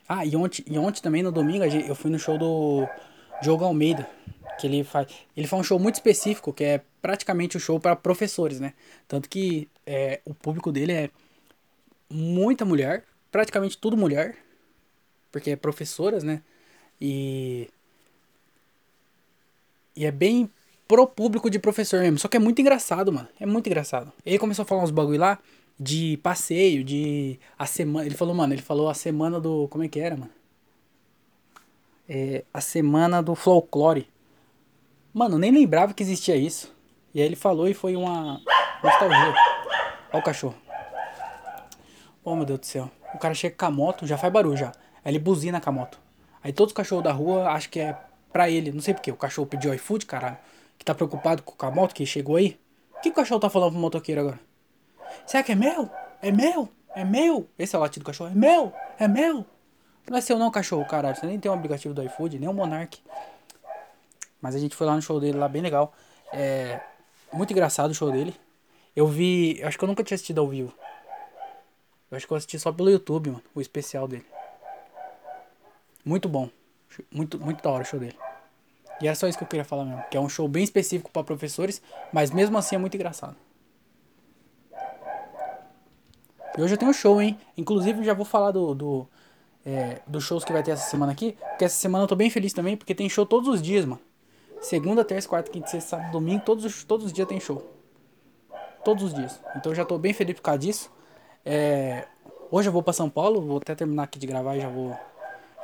Ah, e ontem, e ontem também, no domingo, eu fui no show do Diogo Almeida que ele faz. Ele faz um show muito específico, que é praticamente um show para professores, né? Tanto que é, o público dele é muita mulher, praticamente tudo mulher, porque é professoras, né? E. E é bem pro público de professor mesmo. Só que é muito engraçado, mano. É muito engraçado. Ele começou a falar uns bagulho lá de passeio, de a semana. Ele falou, mano, ele falou a semana do. Como é que era, mano? É, a semana do folclore. Mano, nem lembrava que existia isso. E aí ele falou e foi uma nostalgia. Olha o cachorro. Oh, meu Deus do céu. O cara chega com a moto, já faz barulho já. Aí ele buzina com a moto. Aí todos os cachorros da rua acham que é pra ele. Não sei porquê. O cachorro pediu iFood, caralho. Que tá preocupado com a moto que chegou aí. O que o cachorro tá falando pro motoqueiro agora? Será que é meu? É meu? É meu? Esse é o latido do cachorro. É meu? É meu? Não é seu não, cachorro, caralho. Você nem tem um aplicativo do iFood, nem um Monark. Mas a gente foi lá no show dele, lá bem legal. É muito engraçado o show dele. Eu vi, acho que eu nunca tinha assistido ao vivo. Eu acho que eu assisti só pelo YouTube, mano, o especial dele. Muito bom. Muito, muito da hora o show dele. E era só isso que eu queria falar mesmo. Que é um show bem específico para professores, mas mesmo assim é muito engraçado. E hoje eu tenho um show, hein? Inclusive já vou falar do, do, é, dos shows que vai ter essa semana aqui. Porque essa semana eu tô bem feliz também, porque tem show todos os dias, mano. Segunda, terça, quarta, quinta, sexta, sábado, domingo, todos os, todos os dias tem show. Todos os dias. Então eu já tô bem feliz por causa disso. É, hoje eu vou para São Paulo, vou até terminar aqui de gravar e já vou,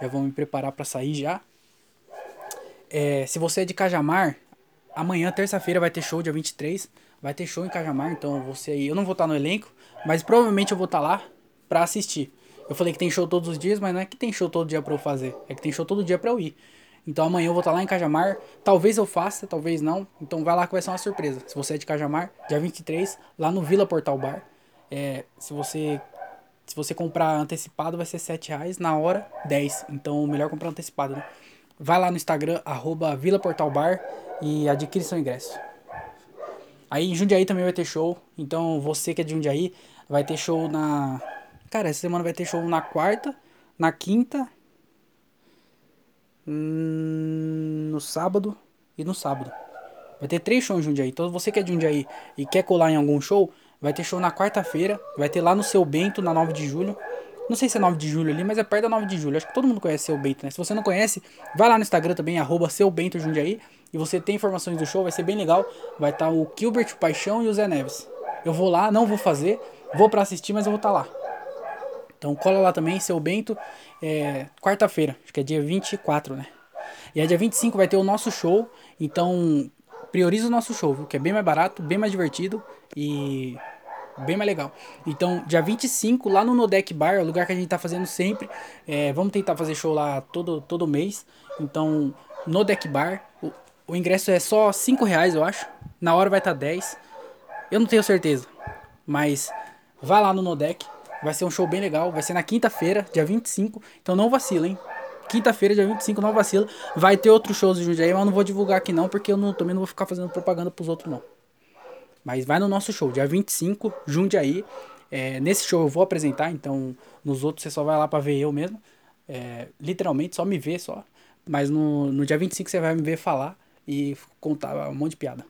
já vou me preparar para sair já. É, se você é de Cajamar, amanhã, terça-feira, vai ter show, dia 23. Vai ter show em Cajamar, então você aí. Eu não vou estar no elenco, mas provavelmente eu vou estar lá pra assistir. Eu falei que tem show todos os dias, mas não é que tem show todo dia pra eu fazer. É que tem show todo dia pra eu ir. Então amanhã eu vou estar lá em Cajamar. Talvez eu faça, talvez não. Então vai lá que vai ser uma surpresa. Se você é de Cajamar, dia 23, lá no Vila Portal Bar. É, se você se você comprar antecipado vai ser 7 reais, na hora 10. Então melhor comprar antecipado, né? Vai lá no Instagram, arroba Vila Portal Bar e adquire seu ingresso. Aí em Jundiaí também vai ter show. Então você que é de Jundiaí, vai ter show na. Cara, essa semana vai ter show na quarta, na quinta no sábado e no sábado. Vai ter três shows em Jundiaí. Então você que é de Jundiaí e quer colar em algum show, vai ter show na quarta-feira. Vai ter lá no Seu Bento, na 9 de julho. Não sei se é 9 de julho ali, mas é perto da 9 de julho. Acho que todo mundo conhece Seu Bento, né? Se você não conhece, vai lá no Instagram também, arroba Seu Bento Jundiaí. E você tem informações do show, vai ser bem legal. Vai estar tá o Gilbert Paixão e o Zé Neves. Eu vou lá, não vou fazer, vou para assistir, mas eu vou estar tá lá. Então cola lá também, Seu Bento, é, quarta-feira, acho que é dia 24, né? E é dia 25 vai ter o nosso show, então prioriza o nosso show, viu? Que é bem mais barato, bem mais divertido e bem mais legal. Então, dia 25, lá no Nodec Bar, é o lugar que a gente tá fazendo sempre. É, vamos tentar fazer show lá todo, todo mês. Então, no Deck Bar, o, o ingresso é só 5 reais, eu acho. Na hora vai estar tá 10. Eu não tenho certeza. Mas vá lá no Nodec. Vai ser um show bem legal. Vai ser na quinta-feira, dia 25. Então não vacila, hein? Quinta-feira, dia 25, não vacila. Vai ter outros shows de Jundiaí, mas não vou divulgar aqui não, porque eu não, também não vou ficar fazendo propaganda pros outros não. Mas vai no nosso show, dia 25, Jundiaí. É, nesse show eu vou apresentar, então nos outros você só vai lá pra ver eu mesmo. É, literalmente, só me ver só. Mas no, no dia 25 você vai me ver falar e contar um monte de piada.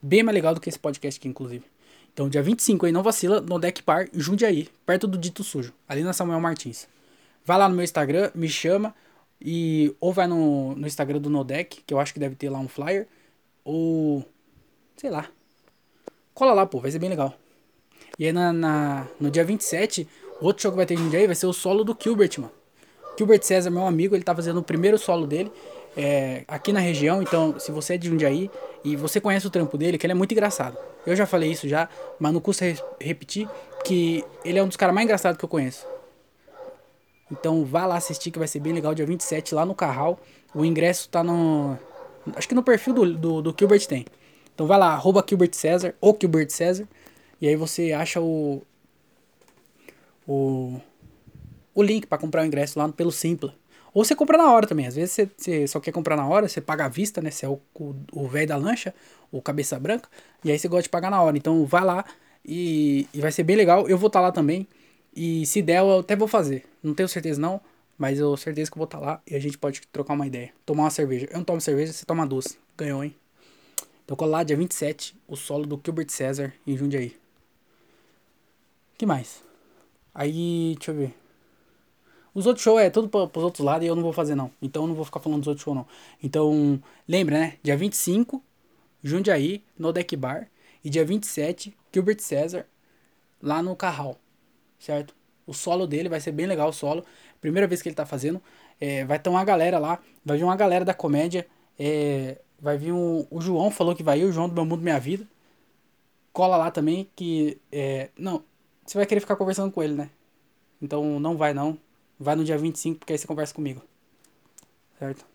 Bem mais legal do que esse podcast aqui, inclusive. Então, dia 25 aí, não vacila, no Deck Par, Jundiaí, perto do Dito Sujo, ali na Samuel Martins. Vai lá no meu Instagram, me chama, e ou vai no, no Instagram do Nodec, que eu acho que deve ter lá um flyer, ou sei lá, Cola lá, pô, vai ser bem legal. E aí na, na, no dia 27, outro show que vai ter no dia vai ser o solo do Gilbert, mano. Gilbert César, meu amigo, ele tá fazendo o primeiro solo dele é, aqui na região. Então, se você é de Jundiaí e você conhece o trampo dele, que ele é muito engraçado. Eu já falei isso já, mas não custa re repetir que ele é um dos caras mais engraçados que eu conheço. Então, vá lá assistir que vai ser bem legal, dia 27, lá no Carral. O ingresso tá no. Acho que no perfil do, do, do Gilbert tem. Então vai lá, arroba Gilbert César, ou Gilbert César, e aí você acha o, o, o link para comprar o ingresso lá pelo Simpla. Ou você compra na hora também. Às vezes você, você só quer comprar na hora, você paga à vista, né? Você é o velho da lancha, o cabeça branca, e aí você gosta de pagar na hora. Então vai lá e, e vai ser bem legal. Eu vou estar tá lá também. E se der, eu até vou fazer. Não tenho certeza não, mas eu tenho certeza que eu vou estar tá lá e a gente pode trocar uma ideia. Tomar uma cerveja. Eu não tomo cerveja, você toma duas. Ganhou, hein? Tocou lá dia 27, o solo do Gilbert César em Jundiaí. que mais? Aí, deixa eu ver. Os outros shows é tudo para os outros lados e eu não vou fazer não. Então eu não vou ficar falando dos outros shows não. Então, lembra, né? Dia 25, Jundiaí, no Deck Bar. E dia 27, Gilbert César, lá no Carral. Certo? O solo dele vai ser bem legal o solo. Primeira vez que ele tá fazendo. É, vai ter uma galera lá. Vai vir uma galera da comédia. É, Vai vir um. O João falou que vai ir, o João do Meu Mundo Minha Vida. Cola lá também, que. É, não, você vai querer ficar conversando com ele, né? Então não vai não. Vai no dia 25, porque aí você conversa comigo. Certo?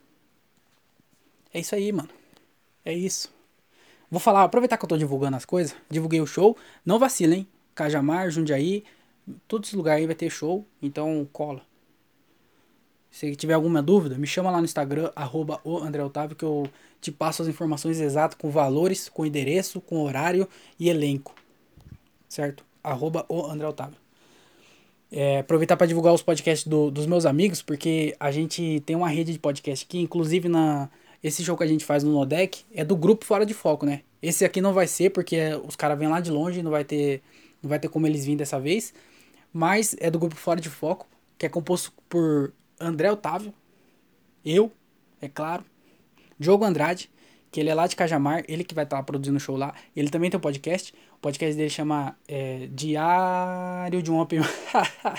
É isso aí, mano. É isso. Vou falar, aproveitar que eu tô divulgando as coisas. Divulguei o show. Não vacila, hein? Cajamar, Jundiaí. Todos esses lugares aí vai ter show. Então cola. Se tiver alguma dúvida, me chama lá no Instagram, arroba Otávio, que eu te passo as informações exatas com valores, com endereço, com horário e elenco. Certo? Arroba Otávio. É, aproveitar para divulgar os podcasts do, dos meus amigos, porque a gente tem uma rede de podcast aqui, inclusive na esse show que a gente faz no Nodec é do grupo Fora de Foco, né? Esse aqui não vai ser porque os caras vêm lá de longe, não vai ter não vai ter como eles virem dessa vez, mas é do grupo Fora de Foco, que é composto por André Otávio, eu, é claro, Diogo Andrade, que ele é lá de Cajamar, ele que vai estar tá produzindo o show lá. Ele também tem um podcast. O podcast dele chama é, Diário de um Open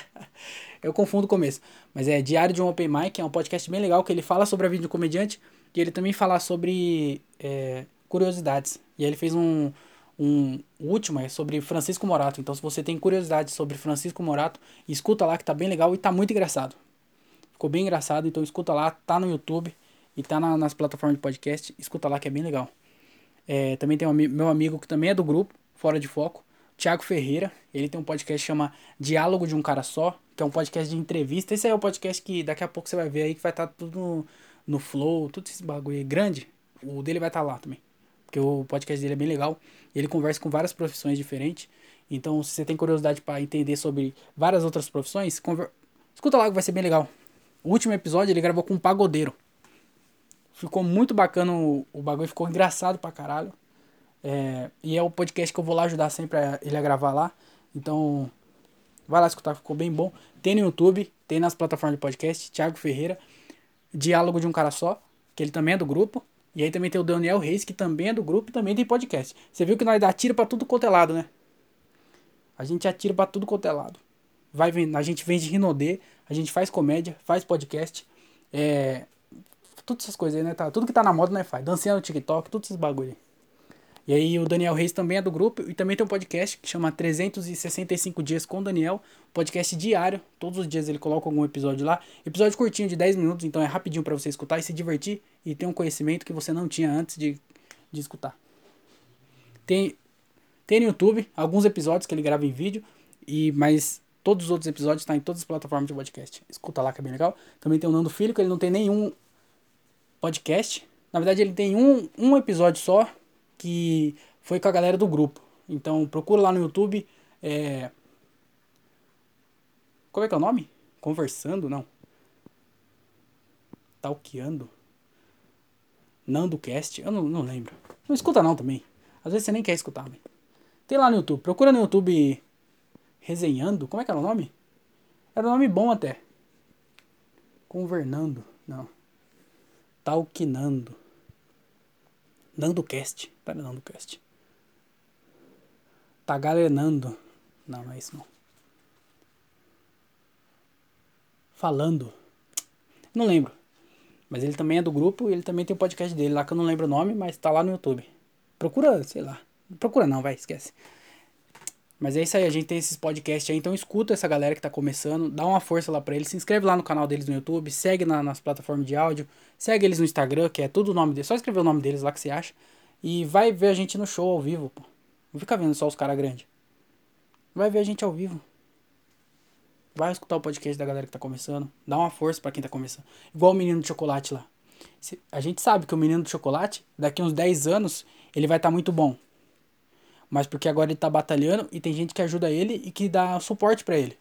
Eu confundo o começo. Mas é Diário de um Open Mic, é um podcast bem legal que ele fala sobre a vida do comediante e ele também fala sobre é, curiosidades. E aí ele fez um, um último é sobre Francisco Morato. Então se você tem curiosidade sobre Francisco Morato, escuta lá que tá bem legal e tá muito engraçado. Ficou bem engraçado, então escuta lá, tá no YouTube e tá na, nas plataformas de podcast. Escuta lá que é bem legal. É, também tem um meu amigo que também é do grupo, Fora de Foco, Thiago Ferreira. Ele tem um podcast que chama Diálogo de um Cara Só, que é um podcast de entrevista. Esse aí é o podcast que daqui a pouco você vai ver aí que vai estar tá tudo no, no flow, tudo esse bagulho aí grande. O dele vai estar tá lá também. Porque o podcast dele é bem legal. Ele conversa com várias profissões diferentes. Então, se você tem curiosidade para entender sobre várias outras profissões, conver... escuta lá que vai ser bem legal. O último episódio ele gravou com um pagodeiro. Ficou muito bacana o, o bagulho, ficou engraçado pra caralho. É, e é o podcast que eu vou lá ajudar sempre a, ele a gravar lá. Então, Vai lá escutar, ficou bem bom. Tem no YouTube, tem nas plataformas de podcast, Thiago Ferreira, Diálogo de um Cara Só, que ele também é do grupo. E aí também tem o Daniel Reis, que também é do grupo e também tem podcast. Você viu que nós dá tiro pra tudo quanto é lado, né? A gente atira pra tudo quanto é lado. Vai, a gente vende Rinodê, a gente faz comédia, faz podcast. É. Todas essas coisas aí, né? Tá, tudo que tá na moda, né? Faz. Dancinha no TikTok, todos esses bagulho aí. E aí o Daniel Reis também é do grupo e também tem um podcast que chama 365 dias com o Daniel, podcast diário, todos os dias ele coloca algum episódio lá, episódio curtinho de 10 minutos, então é rapidinho para você escutar e se divertir e ter um conhecimento que você não tinha antes de, de escutar. Tem tem no YouTube alguns episódios que ele grava em vídeo e mas todos os outros episódios estão tá em todas as plataformas de podcast. Escuta lá que é bem legal. Também tem o Nando Filho, que ele não tem nenhum podcast. Na verdade, ele tem um, um episódio só, que foi com a galera do grupo. Então procura lá no YouTube. É... Como é que é o nome? Conversando? Não. Talkeando? NandoCast? Eu não, não lembro. Não escuta não também. Às vezes você nem quer escutar, né? Tem lá no YouTube. Procura no YouTube Resenhando. Como é que era o nome? Era um nome bom até. Convernando. Não. Talquinando. NandoCast. Pera, NandoCast. Tá galenando. Não, não é isso não. Falando. Não lembro. Mas ele também é do grupo e ele também tem o um podcast dele lá que eu não lembro o nome, mas tá lá no YouTube. Procura, sei lá. Procura não, vai, esquece. Mas é isso aí, a gente tem esses podcasts aí, então escuta essa galera que tá começando, dá uma força lá pra eles, se inscreve lá no canal deles no YouTube, segue na, nas plataformas de áudio, segue eles no Instagram, que é tudo o nome deles, só escrever o nome deles lá que você acha, e vai ver a gente no show ao vivo, pô. Não fica vendo só os caras grandes. Vai ver a gente ao vivo. Vai escutar o podcast da galera que tá começando, dá uma força para quem tá começando. Igual o menino de chocolate lá. A gente sabe que o menino de chocolate, daqui uns 10 anos, ele vai estar tá muito bom mas porque agora ele tá batalhando e tem gente que ajuda ele e que dá suporte para ele.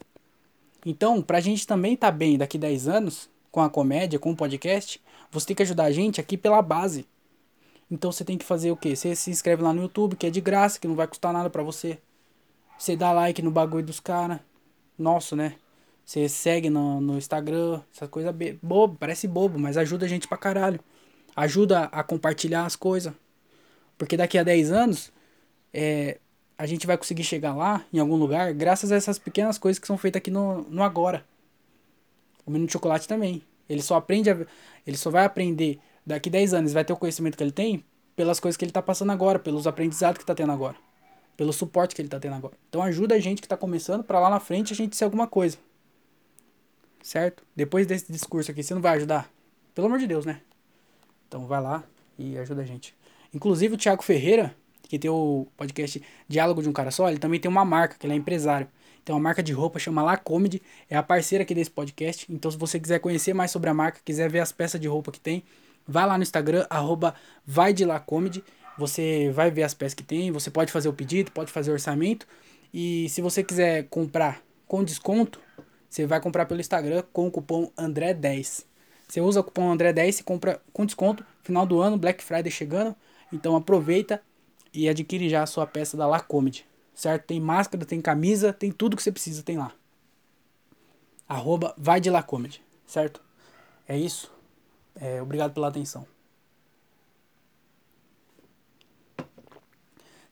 Então, pra gente também tá bem daqui 10 anos, com a comédia, com o podcast, você tem que ajudar a gente aqui pela base. Então você tem que fazer o quê? Você se inscreve lá no YouTube, que é de graça, que não vai custar nada para você. Você dá like no bagulho dos caras. Nossa, né? Você segue no, no Instagram, essa coisa bobo, parece bobo, mas ajuda a gente pra caralho. Ajuda a compartilhar as coisas. Porque daqui a 10 anos, é, a gente vai conseguir chegar lá, em algum lugar, graças a essas pequenas coisas que são feitas aqui no, no agora. O menino de chocolate também. Ele só aprende, a, ele só vai aprender daqui 10 anos, vai ter o conhecimento que ele tem pelas coisas que ele está passando agora, pelos aprendizados que está tendo agora, pelo suporte que ele está tendo agora. Então ajuda a gente que está começando para lá na frente a gente ser alguma coisa. Certo? Depois desse discurso aqui, você não vai ajudar? Pelo amor de Deus, né? Então vai lá e ajuda a gente. Inclusive o Thiago Ferreira, que tem o podcast Diálogo de um Cara Só, ele também tem uma marca, que ele é empresário. Tem uma marca de roupa, chama La Comedy, é a parceira aqui desse podcast. Então, se você quiser conhecer mais sobre a marca, quiser ver as peças de roupa que tem, vai lá no Instagram, arroba vai de La Comedy. Você vai ver as peças que tem, você pode fazer o pedido, pode fazer o orçamento. E se você quiser comprar com desconto, você vai comprar pelo Instagram com o cupom André10. Você usa o cupom André10 e compra com desconto. Final do ano, Black Friday chegando. Então aproveita e adquire já a sua peça da Lacomedy, certo? Tem máscara, tem camisa, tem tudo que você precisa, tem lá. Arroba vai de Lacomedy, certo? É isso. É, obrigado pela atenção.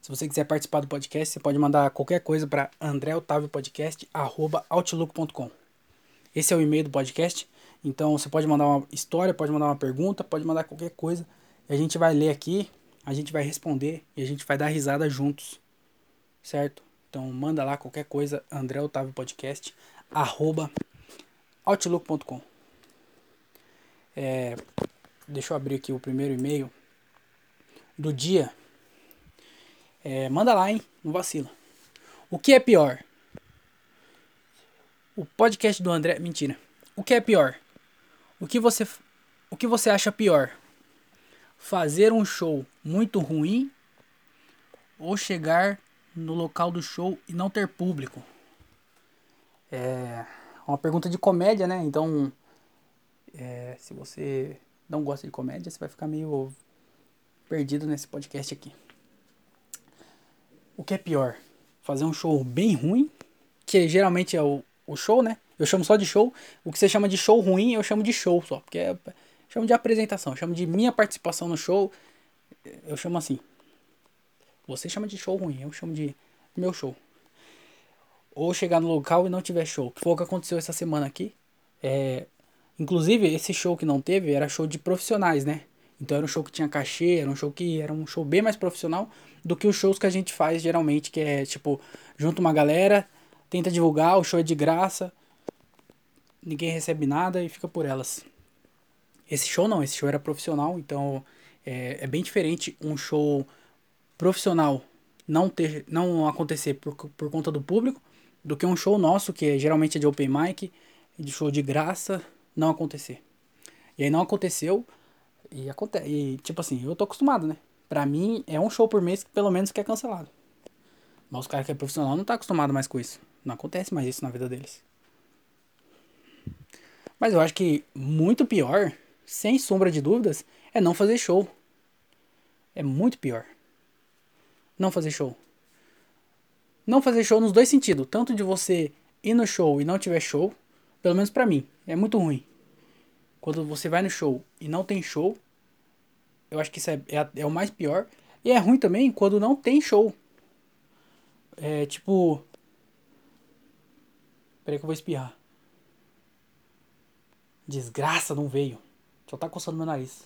Se você quiser participar do podcast, você pode mandar qualquer coisa para andreotaviopodcast.outlook.com. Esse é o e-mail do podcast. Então você pode mandar uma história, pode mandar uma pergunta, pode mandar qualquer coisa. E a gente vai ler aqui a gente vai responder e a gente vai dar risada juntos, certo? Então manda lá qualquer coisa, André Otávio Podcast, arroba outlook.com. É, deixa eu abrir aqui o primeiro e-mail do dia. É, manda lá, hein? Não vacila. O que é pior? O podcast do André. Mentira. O que é pior? O que você, o que você acha pior? Fazer um show muito ruim ou chegar no local do show e não ter público? É uma pergunta de comédia, né? Então, é, se você não gosta de comédia, você vai ficar meio perdido nesse podcast aqui. O que é pior? Fazer um show bem ruim que geralmente é o, o show, né? Eu chamo só de show. O que você chama de show ruim, eu chamo de show só. Porque é, chamo de apresentação, chamo de minha participação no show. Eu chamo assim. Você chama de show ruim, eu chamo de meu show. Ou chegar no local e não tiver show. Que foi o que aconteceu essa semana aqui. É, inclusive, esse show que não teve era show de profissionais, né? Então era um show que tinha cachê, era um show que era um show bem mais profissional do que os shows que a gente faz geralmente, que é tipo, junta uma galera, tenta divulgar, o show é de graça, ninguém recebe nada e fica por elas. Esse show não, esse show era profissional, então é, é bem diferente um show profissional não ter não acontecer por, por conta do público do que um show nosso que geralmente é de open mic, de show de graça, não acontecer. E aí não aconteceu e acontece, e tipo assim, eu tô acostumado, né? Pra mim é um show por mês que pelo menos que é cancelado. Mas os caras que é profissional não tá acostumado mais com isso. Não acontece mais isso na vida deles. Mas eu acho que muito pior, sem sombra de dúvidas, é não fazer show. É muito pior. Não fazer show. Não fazer show nos dois sentidos. Tanto de você ir no show e não tiver show. Pelo menos pra mim. É muito ruim. Quando você vai no show e não tem show. Eu acho que isso é, é, é o mais pior. E é ruim também quando não tem show. É tipo. Peraí que eu vou espirrar. Desgraça, não veio. Só tá coçando meu nariz.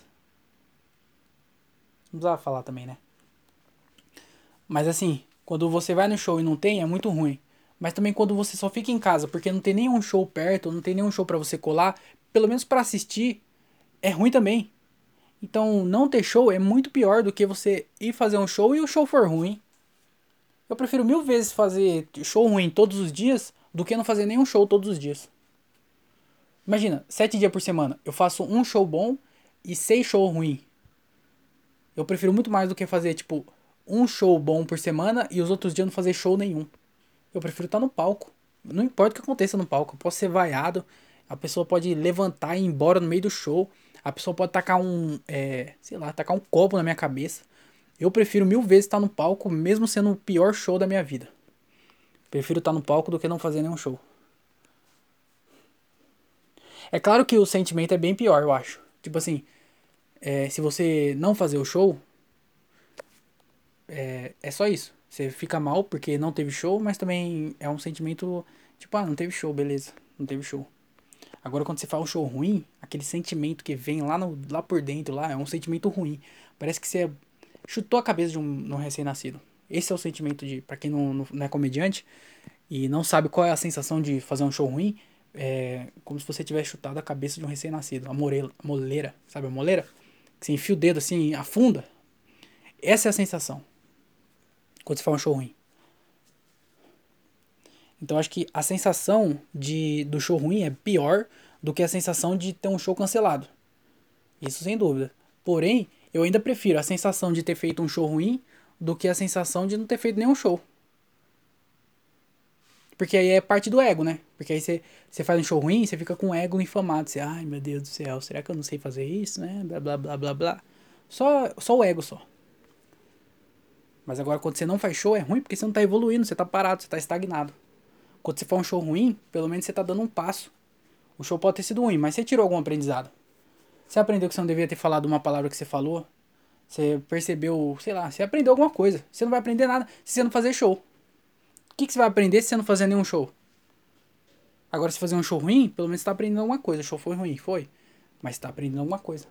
Não precisava falar também, né? Mas assim, quando você vai no show e não tem, é muito ruim. Mas também quando você só fica em casa, porque não tem nenhum show perto, não tem nenhum show para você colar, pelo menos para assistir, é ruim também. Então, não ter show é muito pior do que você ir fazer um show e o show for ruim. Eu prefiro mil vezes fazer show ruim todos os dias do que não fazer nenhum show todos os dias. Imagina, sete dias por semana, eu faço um show bom e seis shows ruins. Eu prefiro muito mais do que fazer, tipo, um show bom por semana e os outros dias não fazer show nenhum. Eu prefiro estar no palco. Não importa o que aconteça no palco, eu posso ser vaiado, a pessoa pode levantar e ir embora no meio do show, a pessoa pode tacar um, é, sei lá, tacar um copo na minha cabeça. Eu prefiro mil vezes estar no palco, mesmo sendo o pior show da minha vida. Prefiro estar no palco do que não fazer nenhum show. É claro que o sentimento é bem pior, eu acho. Tipo assim, é, se você não fazer o show, é, é só isso. Você fica mal porque não teve show, mas também é um sentimento tipo, ah, não teve show, beleza, não teve show. Agora quando você faz um show ruim, aquele sentimento que vem lá, no, lá por dentro, lá, é um sentimento ruim. Parece que você chutou a cabeça de um, um recém-nascido. Esse é o sentimento de, para quem não, não é comediante e não sabe qual é a sensação de fazer um show ruim, é como se você tivesse chutado a cabeça de um recém-nascido. A, morela, moleira, sabe a moleira? Que você enfia o dedo assim, afunda. Essa é a sensação. Quando você faz um show ruim. Então acho que a sensação de, do show ruim é pior do que a sensação de ter um show cancelado. Isso sem dúvida. Porém, eu ainda prefiro a sensação de ter feito um show ruim do que a sensação de não ter feito nenhum show. Porque aí é parte do ego, né? Porque aí você, você faz um show ruim, você fica com o ego inflamado. Você, ai meu Deus do céu, será que eu não sei fazer isso, né? Blá blá blá blá blá. Só, só o ego só. Mas agora quando você não faz show é ruim porque você não tá evoluindo, você tá parado, você tá estagnado. Quando você faz um show ruim, pelo menos você tá dando um passo. O show pode ter sido ruim, mas você tirou algum aprendizado. Você aprendeu que você não devia ter falado uma palavra que você falou. Você percebeu, sei lá, você aprendeu alguma coisa. Você não vai aprender nada se você não fazer show. O que, que você vai aprender se você não fazer nenhum show? Agora, se fazer um show ruim, pelo menos você tá aprendendo alguma coisa. O show foi ruim, foi. Mas está aprendendo alguma coisa.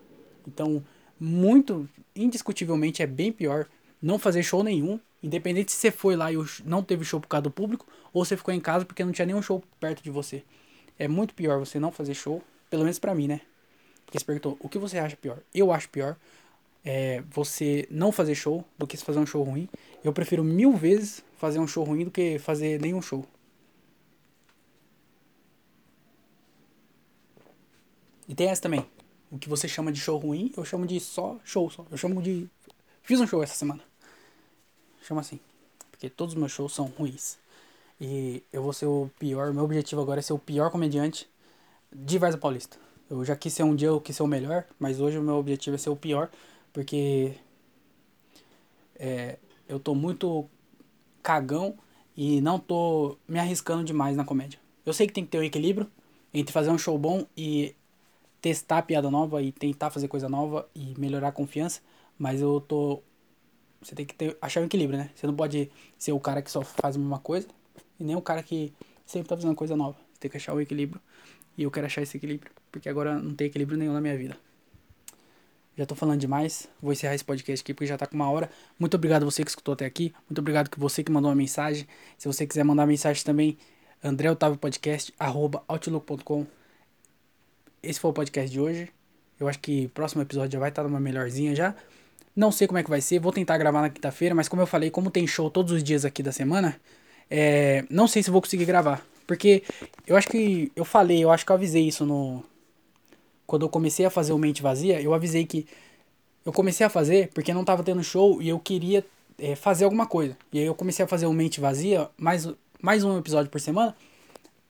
Então, muito, indiscutivelmente, é bem pior não fazer show nenhum. Independente se você foi lá e não teve show por causa do público, ou você ficou em casa porque não tinha nenhum show perto de você. É muito pior você não fazer show, pelo menos pra mim, né? Porque você perguntou, o que você acha pior? Eu acho pior é, você não fazer show do que fazer um show ruim. Eu prefiro mil vezes fazer um show ruim do que fazer nenhum show. E tem essa também. O que você chama de show ruim, eu chamo de só show. Só. Eu chamo de. Fiz um show essa semana. Chama assim. Porque todos os meus shows são ruins. E eu vou ser o pior. Meu objetivo agora é ser o pior comediante de Varza Paulista. Eu já quis ser um dia, eu quis ser o melhor. Mas hoje o meu objetivo é ser o pior. Porque é, eu tô muito cagão E não tô me arriscando demais na comédia. Eu sei que tem que ter um equilíbrio entre fazer um show bom e testar piada nova e tentar fazer coisa nova e melhorar a confiança, mas eu tô você tem que ter, achar um equilíbrio, né? Você não pode ser o cara que só faz a mesma coisa e nem o cara que sempre tá fazendo coisa nova. Você tem que achar o equilíbrio. E eu quero achar esse equilíbrio, porque agora não tem equilíbrio nenhum na minha vida. Já tô falando demais. Vou encerrar esse podcast aqui porque já tá com uma hora. Muito obrigado você que escutou até aqui. Muito obrigado que você que mandou uma mensagem. Se você quiser mandar mensagem também, André Otávio Podcast, arroba outlook.com. Esse foi o podcast de hoje. Eu acho que o próximo episódio já vai estar numa melhorzinha já. Não sei como é que vai ser, vou tentar gravar na quinta-feira, mas como eu falei, como tem show todos os dias aqui da semana, é, não sei se vou conseguir gravar. Porque eu acho que eu falei, eu acho que eu avisei isso no. Quando eu comecei a fazer o Mente Vazia, eu avisei que eu comecei a fazer porque não tava tendo show e eu queria é, fazer alguma coisa. E aí eu comecei a fazer o Mente Vazia, mais, mais um episódio por semana,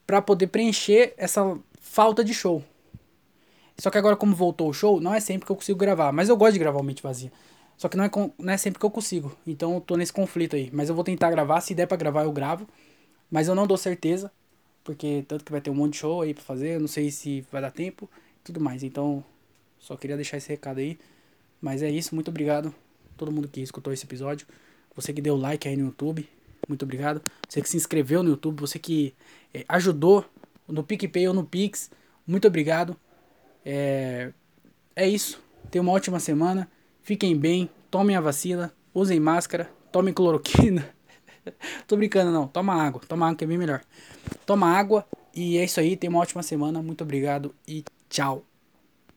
para poder preencher essa falta de show. Só que agora, como voltou o show, não é sempre que eu consigo gravar. Mas eu gosto de gravar o Mente Vazia. Só que não é, não é sempre que eu consigo. Então eu tô nesse conflito aí. Mas eu vou tentar gravar. Se der pra gravar, eu gravo. Mas eu não dou certeza. Porque tanto que vai ter um monte de show aí pra fazer. Eu não sei se vai dar tempo. Tudo mais. Então, só queria deixar esse recado aí. Mas é isso. Muito obrigado. Todo mundo que escutou esse episódio. Você que deu like aí no YouTube. Muito obrigado. Você que se inscreveu no YouTube. Você que é, ajudou no PicPay ou no Pix. Muito obrigado. É, é isso. Tenha uma ótima semana. Fiquem bem, tomem a vacina, usem máscara, tomem cloroquina. Tô brincando não, toma água, toma água que é bem melhor. Toma água e é isso aí, tenha uma ótima semana, muito obrigado e tchau.